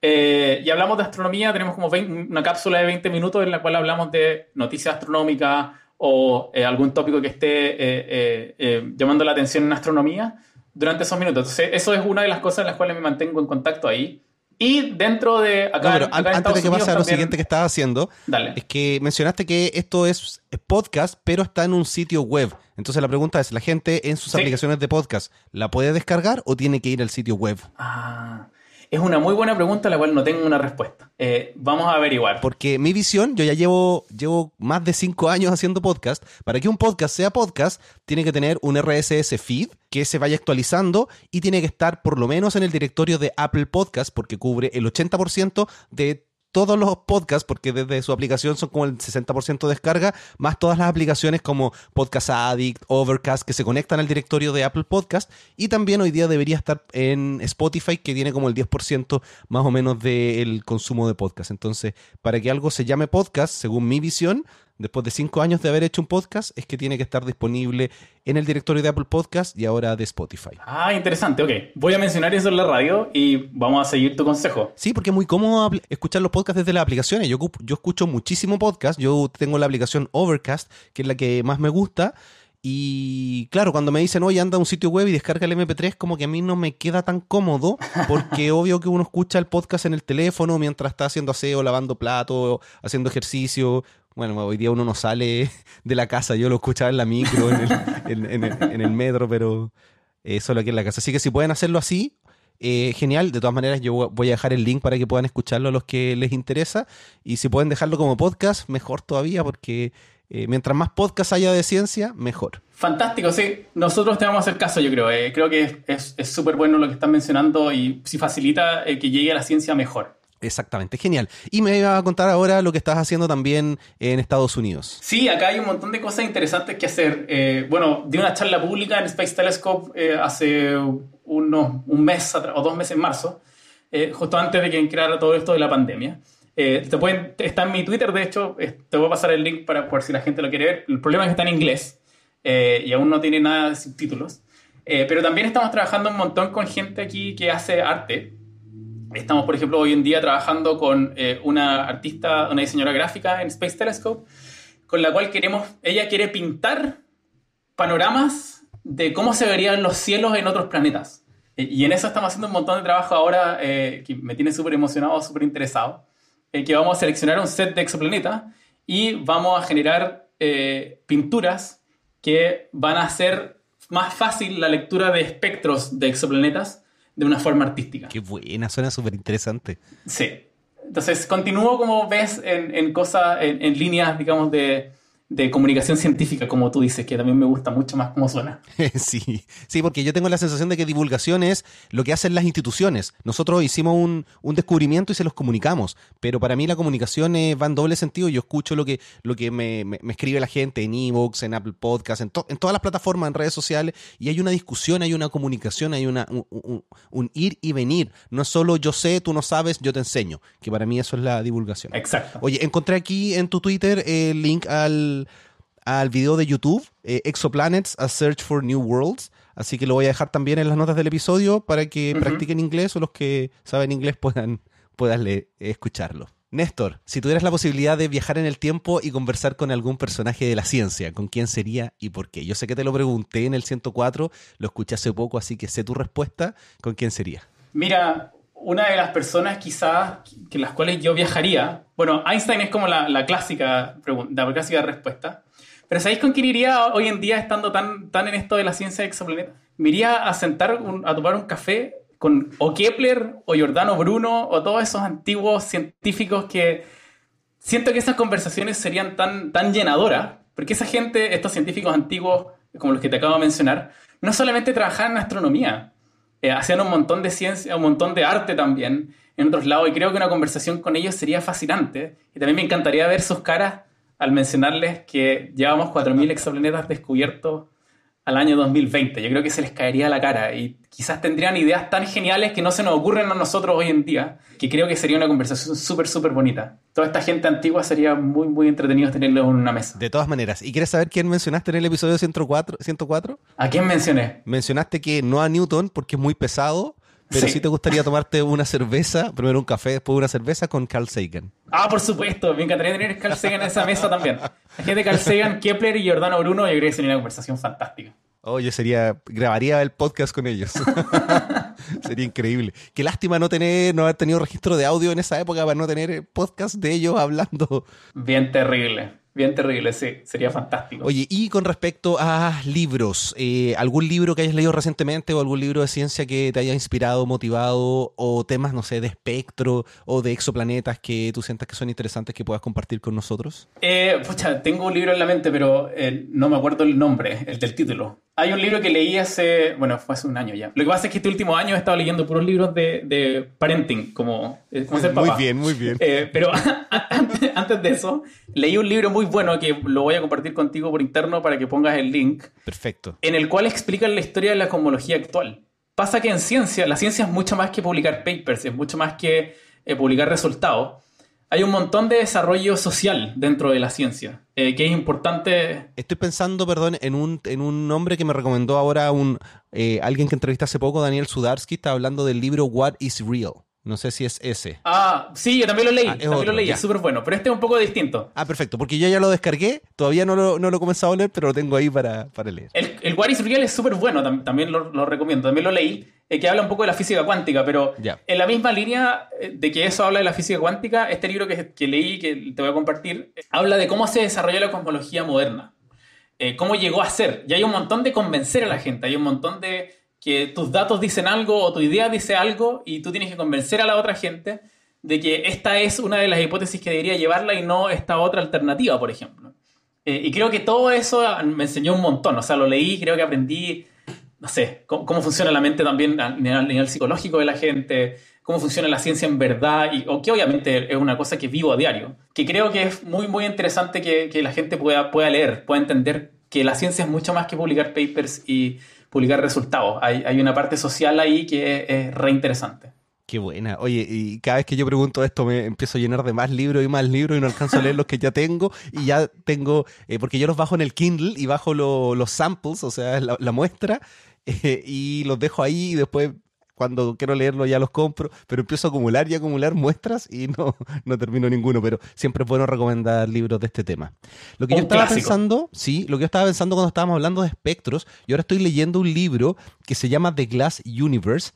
Eh, y hablamos de astronomía, tenemos como una cápsula de 20 minutos en la cual hablamos de noticias astronómicas o eh, algún tópico que esté llamando la atención en astronomía durante esos minutos. Entonces, eso es una de las cosas en las cuales me mantengo en contacto ahí. Y dentro de acá, antes de que pase a lo siguiente que estás haciendo, es que mencionaste que esto es podcast, pero está en un sitio web. Entonces la pregunta es, ¿la gente en sus aplicaciones de podcast la puede descargar o tiene que ir al sitio web? Ah, es una muy buena pregunta a la cual no tengo una respuesta. Eh, vamos a averiguar. Porque mi visión, yo ya llevo, llevo más de cinco años haciendo podcast. Para que un podcast sea podcast, tiene que tener un RSS feed que se vaya actualizando y tiene que estar por lo menos en el directorio de Apple Podcast porque cubre el 80% de todos los podcasts, porque desde su aplicación son como el 60% de descarga, más todas las aplicaciones como Podcast Addict, Overcast, que se conectan al directorio de Apple Podcast. Y también hoy día debería estar en Spotify, que tiene como el 10% más o menos del consumo de podcast. Entonces, para que algo se llame podcast, según mi visión, después de cinco años de haber hecho un podcast, es que tiene que estar disponible en el directorio de Apple Podcast y ahora de Spotify. Ah, interesante, ok. Voy a mencionar eso en la radio y vamos a seguir tu consejo. Sí, porque es muy cómodo escuchar los podcasts desde las aplicaciones. Yo, yo escucho muchísimo podcast, yo tengo la aplicación Overcast, que es la que más me gusta. Y claro, cuando me dicen, oye, anda a un sitio web y descarga el MP3, como que a mí no me queda tan cómodo, porque obvio que uno escucha el podcast en el teléfono mientras está haciendo aseo, lavando plato, haciendo ejercicio, bueno, hoy día uno no sale de la casa, yo lo escuchaba en la micro, en el, metro, pero eh, solo aquí en la casa. Así que si pueden hacerlo así, eh, genial. De todas maneras, yo voy a dejar el link para que puedan escucharlo a los que les interesa. Y si pueden dejarlo como podcast, mejor todavía, porque eh, mientras más podcast haya de ciencia, mejor. Fantástico, sí. Nosotros te vamos a hacer caso, yo creo. creo que es súper bueno lo que están mencionando y si facilita que llegue a la ciencia, mejor. Exactamente, genial. Y me iba a contar ahora lo que estás haciendo también en Estados Unidos. Sí, acá hay un montón de cosas interesantes que hacer. Eh, bueno, di una charla pública en Space Telescope eh, hace unos, un mes o dos meses en marzo, eh, justo antes de que creara todo esto de la pandemia. te pueden, está en mi Twitter, de hecho, te voy a pasar el link para por si la gente lo quiere ver. El problema es que está en inglés y aún no tiene nada de subtítulos. pero también estamos trabajando un montón con gente aquí que hace arte. Estamos, por ejemplo, hoy en día trabajando con eh, una artista, una diseñadora gráfica en Space Telescope, con la cual queremos, ella quiere pintar panoramas de cómo se verían los cielos en otros planetas. Eh, y en eso estamos haciendo un montón de trabajo ahora eh, que me tiene súper emocionado, súper interesado, que vamos a seleccionar un set de exoplanetas y vamos a generar pinturas que van a hacer más fácil la lectura de espectros de exoplanetas de una forma artística. Qué buena, suena súper interesante. Sí. Entonces, continúo como ves en, en cosas, en, líneas, digamos, de, de comunicación científica, como tú dices, que también me gusta mucho más cómo suena. Sí, sí, porque yo tengo la sensación de que divulgación es lo que hacen las instituciones. Nosotros hicimos un, descubrimiento y se los comunicamos, pero para mí la comunicación va en doble sentido. Yo escucho lo que, lo que me, escribe la gente en Evox, en Apple Podcasts, en, en, todas las plataformas, en redes sociales, y hay una discusión, hay una comunicación, hay una, un, un ir y venir. No es solo yo sé, tú no sabes, yo te enseño, que para mí eso es la divulgación. Exacto. Oye, encontré aquí en tu Twitter el link al al, video de YouTube, eh, Exoplanets, A Search for New Worlds. Así que lo voy a dejar también en las notas del episodio para que practiquen inglés o los que saben inglés puedan, puedan escucharlo. Néstor, si tuvieras la posibilidad de viajar en el tiempo y conversar con algún personaje de la ciencia, ¿con quién sería y por qué? Yo sé que te lo pregunté en el 104, lo escuché hace poco, así que sé tu respuesta. ¿Con quién sería? Mira, una de las personas quizás que las cuales yo viajaría, bueno, Einstein es como la, clásica, la clásica respuesta, pero ¿sabéis con quién iría hoy en día estando tan, tan en esto de la ciencia de exoplaneta? Me iría a sentar a tomar un café con o Kepler o Giordano Bruno o todos esos antiguos científicos que siento que esas conversaciones serían tan, tan llenadoras, porque esa gente, estos científicos antiguos como los que te acabo de mencionar, no solamente trabajaban en astronomía, eh, hacían un montón de ciencia, un montón de arte también en otros lados y creo que una conversación con ellos sería fascinante. Y también me encantaría ver sus caras al mencionarles que llevamos 4.000 exoplanetas descubiertos al año 2020. Yo creo que se les caería la cara y quizás tendrían ideas tan geniales que no se nos ocurren a nosotros hoy en día, que creo que sería una conversación súper, súper bonita. Toda esta gente antigua sería muy, muy entretenido tenerlo en una mesa. De todas maneras, ¿y quieres saber quién mencionaste en el episodio 104? 104? ¿A quién mencioné? Mencionaste que no a Newton porque es muy pesado, pero sí. te gustaría tomarte una cerveza, primero un café, después una cerveza con Carl Sagan. Ah, por supuesto, me encantaría tener Carl Sagan en esa mesa también. La gente de Carl Sagan, Kepler y Giordano Bruno, yo creo que sería una conversación fantástica. Oye, sería, grabaría el podcast con ellos. sería increíble. Qué lástima no tener, no haber tenido registro de audio en esa época para no tener podcast de ellos hablando. Bien terrible. Bien terrible, sí, sería fantástico. Oye, y con respecto a libros, eh, ¿algún libro que hayas leído recientemente o algún libro de ciencia que te haya inspirado, motivado, o temas, no sé, de espectro o de exoplanetas que tú sientas que son interesantes que puedas compartir con nosotros? Eh, pucha, tengo un libro en la mente, pero eh, no me acuerdo el nombre, el del título. Hay un libro que leí hace, bueno, fue hace un año ya. Lo que pasa es que este último año he estado leyendo puros libros de, de parenting, como, eh, como ser papá. Muy bien, muy bien. Eh, pero antes de eso, leí un libro muy bueno que lo voy a compartir contigo por interno para que pongas el link. Perfecto. En el cual explican la historia de la cosmología actual. Pasa que en ciencia, la ciencia es mucho más que publicar papers, es mucho más que eh, publicar resultados hay un montón de desarrollo social dentro de la ciencia, eh, que es importante. Estoy pensando, perdón, en un, en un nombre que me recomendó ahora un, eh, alguien que entrevisté hace poco, Daniel Sudarsky, está hablando del libro What is Real. No sé si es ese. Ah, sí, yo también lo leí. Ah, también lo leí, es súper bueno. Pero este es un poco distinto. Ah, perfecto. Porque yo ya lo descargué. Todavía no lo, no lo he comenzado a leer, pero lo tengo ahí para, para leer. El, el What is Real es súper bueno. También lo, lo, recomiendo. También lo leí. Eh, que habla un poco de la física cuántica. Pero en la misma línea eh, de que eso habla de la física cuántica, este libro que, que leí, que te voy a compartir, habla de cómo se desarrolló la cosmología moderna. Eh, cómo llegó a ser. Y hay un montón de convencer a la gente. Hay un montón de que tus datos dicen algo o tu idea dice algo y tú tienes que convencer a la otra gente de que esta es una de las hipótesis que debería llevarla y no esta otra alternativa, por ejemplo. Eh, y creo que todo eso me enseñó un montón, o sea, lo leí, creo que aprendí, no sé, cómo, funciona la mente también a nivel, psicológico de la gente, cómo funciona la ciencia en verdad, y, o que obviamente es una cosa que vivo a diario, que creo que es muy, muy interesante que, que la gente pueda, pueda leer, pueda entender que la ciencia es mucho más que publicar papers y publicar resultados. Hay, hay una parte social ahí que es, re interesante. Qué buena. Oye, y cada vez que yo pregunto esto me empiezo a llenar de más libros y más libros y no alcanzo a leer los que ya tengo y ya tengo, eh, porque yo los bajo en el Kindle y bajo los samples, o sea, la, muestra, eh, y los dejo ahí y después cuando quiero leerlo ya los compro, pero empiezo a acumular y acumular muestras y no, no termino ninguno, pero siempre es bueno recomendar libros de este tema. Lo que yo estaba pensando, sí, lo que yo estaba pensando cuando estábamos hablando de espectros, yo ahora estoy leyendo un libro que se llama The Glass Universe,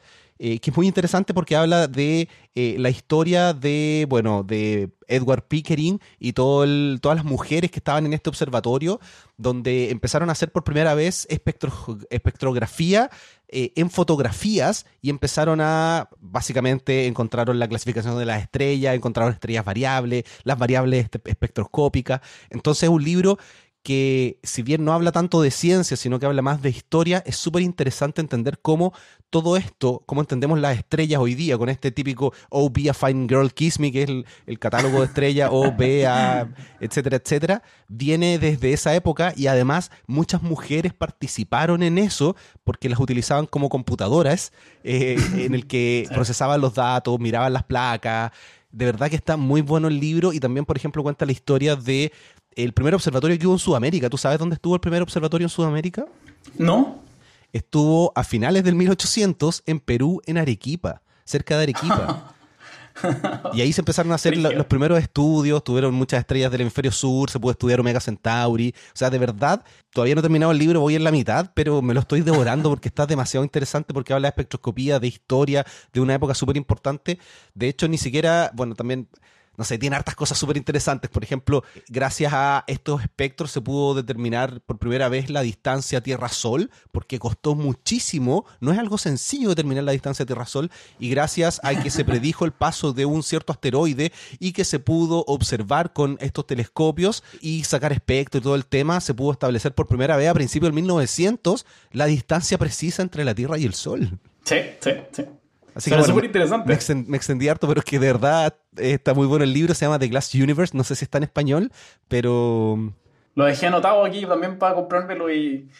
eh, que es muy interesante porque habla de eh, la historia de, bueno, de Edward Pickering y todo todas las mujeres que estaban en este observatorio, donde empezaron a hacer por primera vez espectrografía eh, en fotografías y empezaron a, básicamente, encontraron la clasificación de las estrellas, encontraron estrellas variables, las variables espectroscópicas. Entonces es un libro que si bien no habla tanto de ciencia, sino que habla más de historia, es súper interesante entender cómo todo esto, cómo entendemos las estrellas hoy día, con este típico Oh, be a fine girl, kiss me, que es el, catálogo de estrellas, oh, be a, etcétera, etcétera, viene desde esa época y además muchas mujeres participaron en eso porque las utilizaban como computadoras eh, en el que procesaban los datos, miraban las placas. De verdad que está muy bueno el libro y también, por ejemplo, cuenta la historia de el primer observatorio que hubo en Sudamérica. ¿Tú sabes dónde estuvo el primer observatorio en Sudamérica? No. Estuvo a finales del 1800 en Perú, en Arequipa, cerca de Arequipa. y ahí se empezaron a hacer los primeros estudios, tuvieron muchas estrellas del hemisferio sur, se pudo estudiar Omega Centauri. O sea, de verdad, todavía no he terminado el libro, voy en la mitad, pero me lo estoy devorando porque está demasiado interesante, porque habla de espectroscopía, de historia, de una época súper importante. De hecho, ni siquiera, bueno, también no sé, tiene hartas cosas súper interesantes. Por ejemplo, gracias a estos espectros se pudo determinar por primera vez la distancia Tierra-Sol, porque costó muchísimo. No es algo sencillo determinar la distancia Tierra-Sol, y gracias a que se predijo el paso de un cierto asteroide y que se pudo observar con estos telescopios y sacar espectro y todo el tema, se pudo establecer por primera vez a principios del 1900 la distancia precisa entre la Tierra y el Sol. Sí, sí, sí. Así que súper interesante. Me, extendí harto, pero es que de verdad eh, está muy bueno el libro. Se llama The Glass Universe. No sé si está en español, pero. Lo dejé anotado aquí también para comprármelo y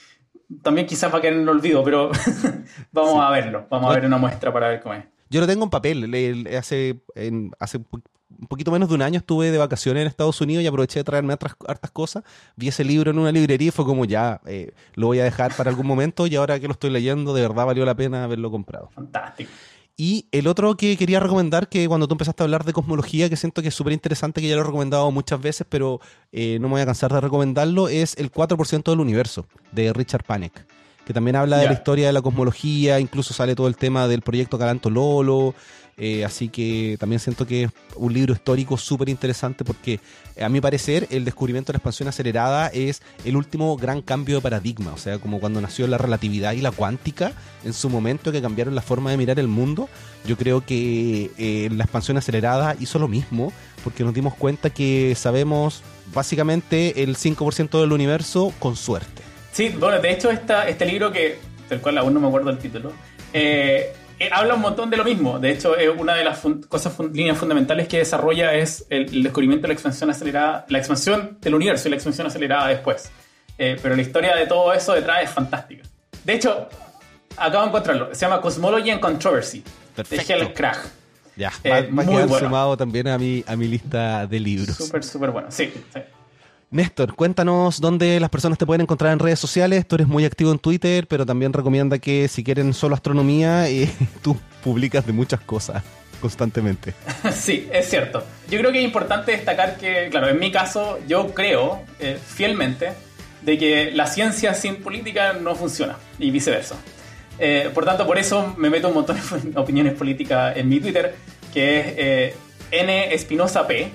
también quizás para que en el olvido, pero vamos a verlo. Vamos a ver una muestra para ver cómo es. Yo lo tengo en papel. hace, hace un poquito menos de un año estuve de vacaciones en Estados Unidos y aproveché de traerme otras hartas cosas. Vi ese libro en una librería y fue como ya, eh, lo voy a dejar para algún momento y ahora que lo estoy leyendo, de verdad valió la pena haberlo comprado. Fantástico. Y el otro que quería recomendar, que cuando tú empezaste a hablar de cosmología, que siento que es súper interesante, que ya lo he recomendado muchas veces, pero eh, no me voy a cansar de recomendarlo, es El 4% del universo, de Richard Panek, que también habla de la historia de la cosmología, incluso sale todo el tema del proyecto Calanto Lolo, eh, así que también siento que es un libro histórico súper interesante porque a mi parecer el descubrimiento de la expansión acelerada es el último gran cambio de paradigma, o sea, como cuando nació la relatividad y la cuántica en su momento que cambiaron la forma de mirar el mundo, yo creo que eh, la expansión acelerada hizo lo mismo porque nos dimos cuenta que sabemos básicamente el 5% del universo con suerte. Sí, bueno, de hecho esta, este libro que, del cual aún no me acuerdo el título, eh, eh, habla un montón de lo mismo. De hecho, es una de las cosas, líneas fundamentales que desarrolla es el, descubrimiento de la expansión acelerada, la expansión del universo y la expansión acelerada después. Eh, pero la historia de todo eso detrás es fantástica. De hecho, acabo de encontrarlo. Se llama Cosmology and Controversy. Perfecto. De Hell Krag. Ya, eh, va, muy bueno. sumado también a mi, a mi lista de libros. Súper, súper bueno. Sí, sí. Néstor, cuéntanos dónde las personas te pueden encontrar en redes sociales. Tú eres muy activo en Twitter, pero también recomienda que si quieren solo astronomía, eh, tú publicas de muchas cosas constantemente. Sí, es cierto. Yo creo que es importante destacar que, claro, en mi caso, yo creo eh, fielmente de que la ciencia sin política no funciona y viceversa. Eh, por tanto, por eso me meto un montón de opiniones políticas en mi Twitter, que es eh, N Espinosa P,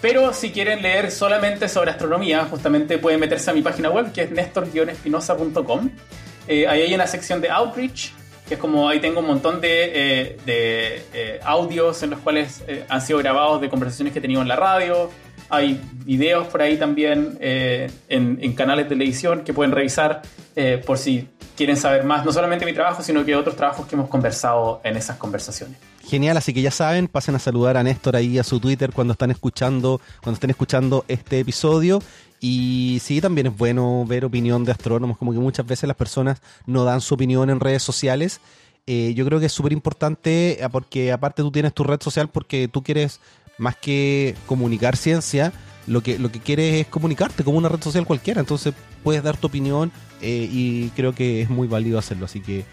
pero si quieren leer solamente sobre astronomía, justamente pueden meterse a mi página web, que es nestor-espinosa.com. Eh, ahí hay una sección de outreach, que es como ahí tengo un montón de, eh, eh, audios en los cuales han sido grabados de conversaciones que he tenido en la radio. Hay videos por ahí también en, en, canales de televisión que pueden revisar por si quieren saber más, no solamente mi trabajo, sino que otros trabajos que hemos conversado en esas conversaciones. Genial, así que ya saben, pasen a saludar a Néstor ahí a su Twitter cuando están escuchando, cuando estén escuchando este episodio. Y sí, también es bueno ver opinión de astrónomos, como que muchas veces las personas no dan su opinión en redes sociales. Eh, yo creo que es súper importante eh, porque aparte tú tienes tu red social porque tú quieres más que comunicar ciencia, lo que, lo que quieres es comunicarte como una red social cualquiera. Entonces puedes dar tu opinión eh, y creo que es muy válido hacerlo. Así que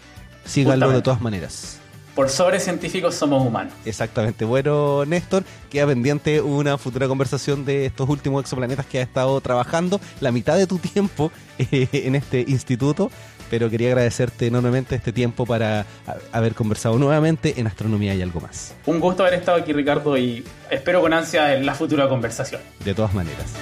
síganlo de todas maneras por sobre científicos somos humanos. Exactamente. Bueno, Néstor, queda pendiente una futura conversación de estos últimos exoplanetas que has estado trabajando, la mitad de tu tiempo eh, en este instituto, pero quería agradecerte enormemente este tiempo para haber conversado nuevamente en astronomía y algo más. Un gusto haber estado aquí, Ricardo, y espero con ansia en la futura conversación. De todas maneras.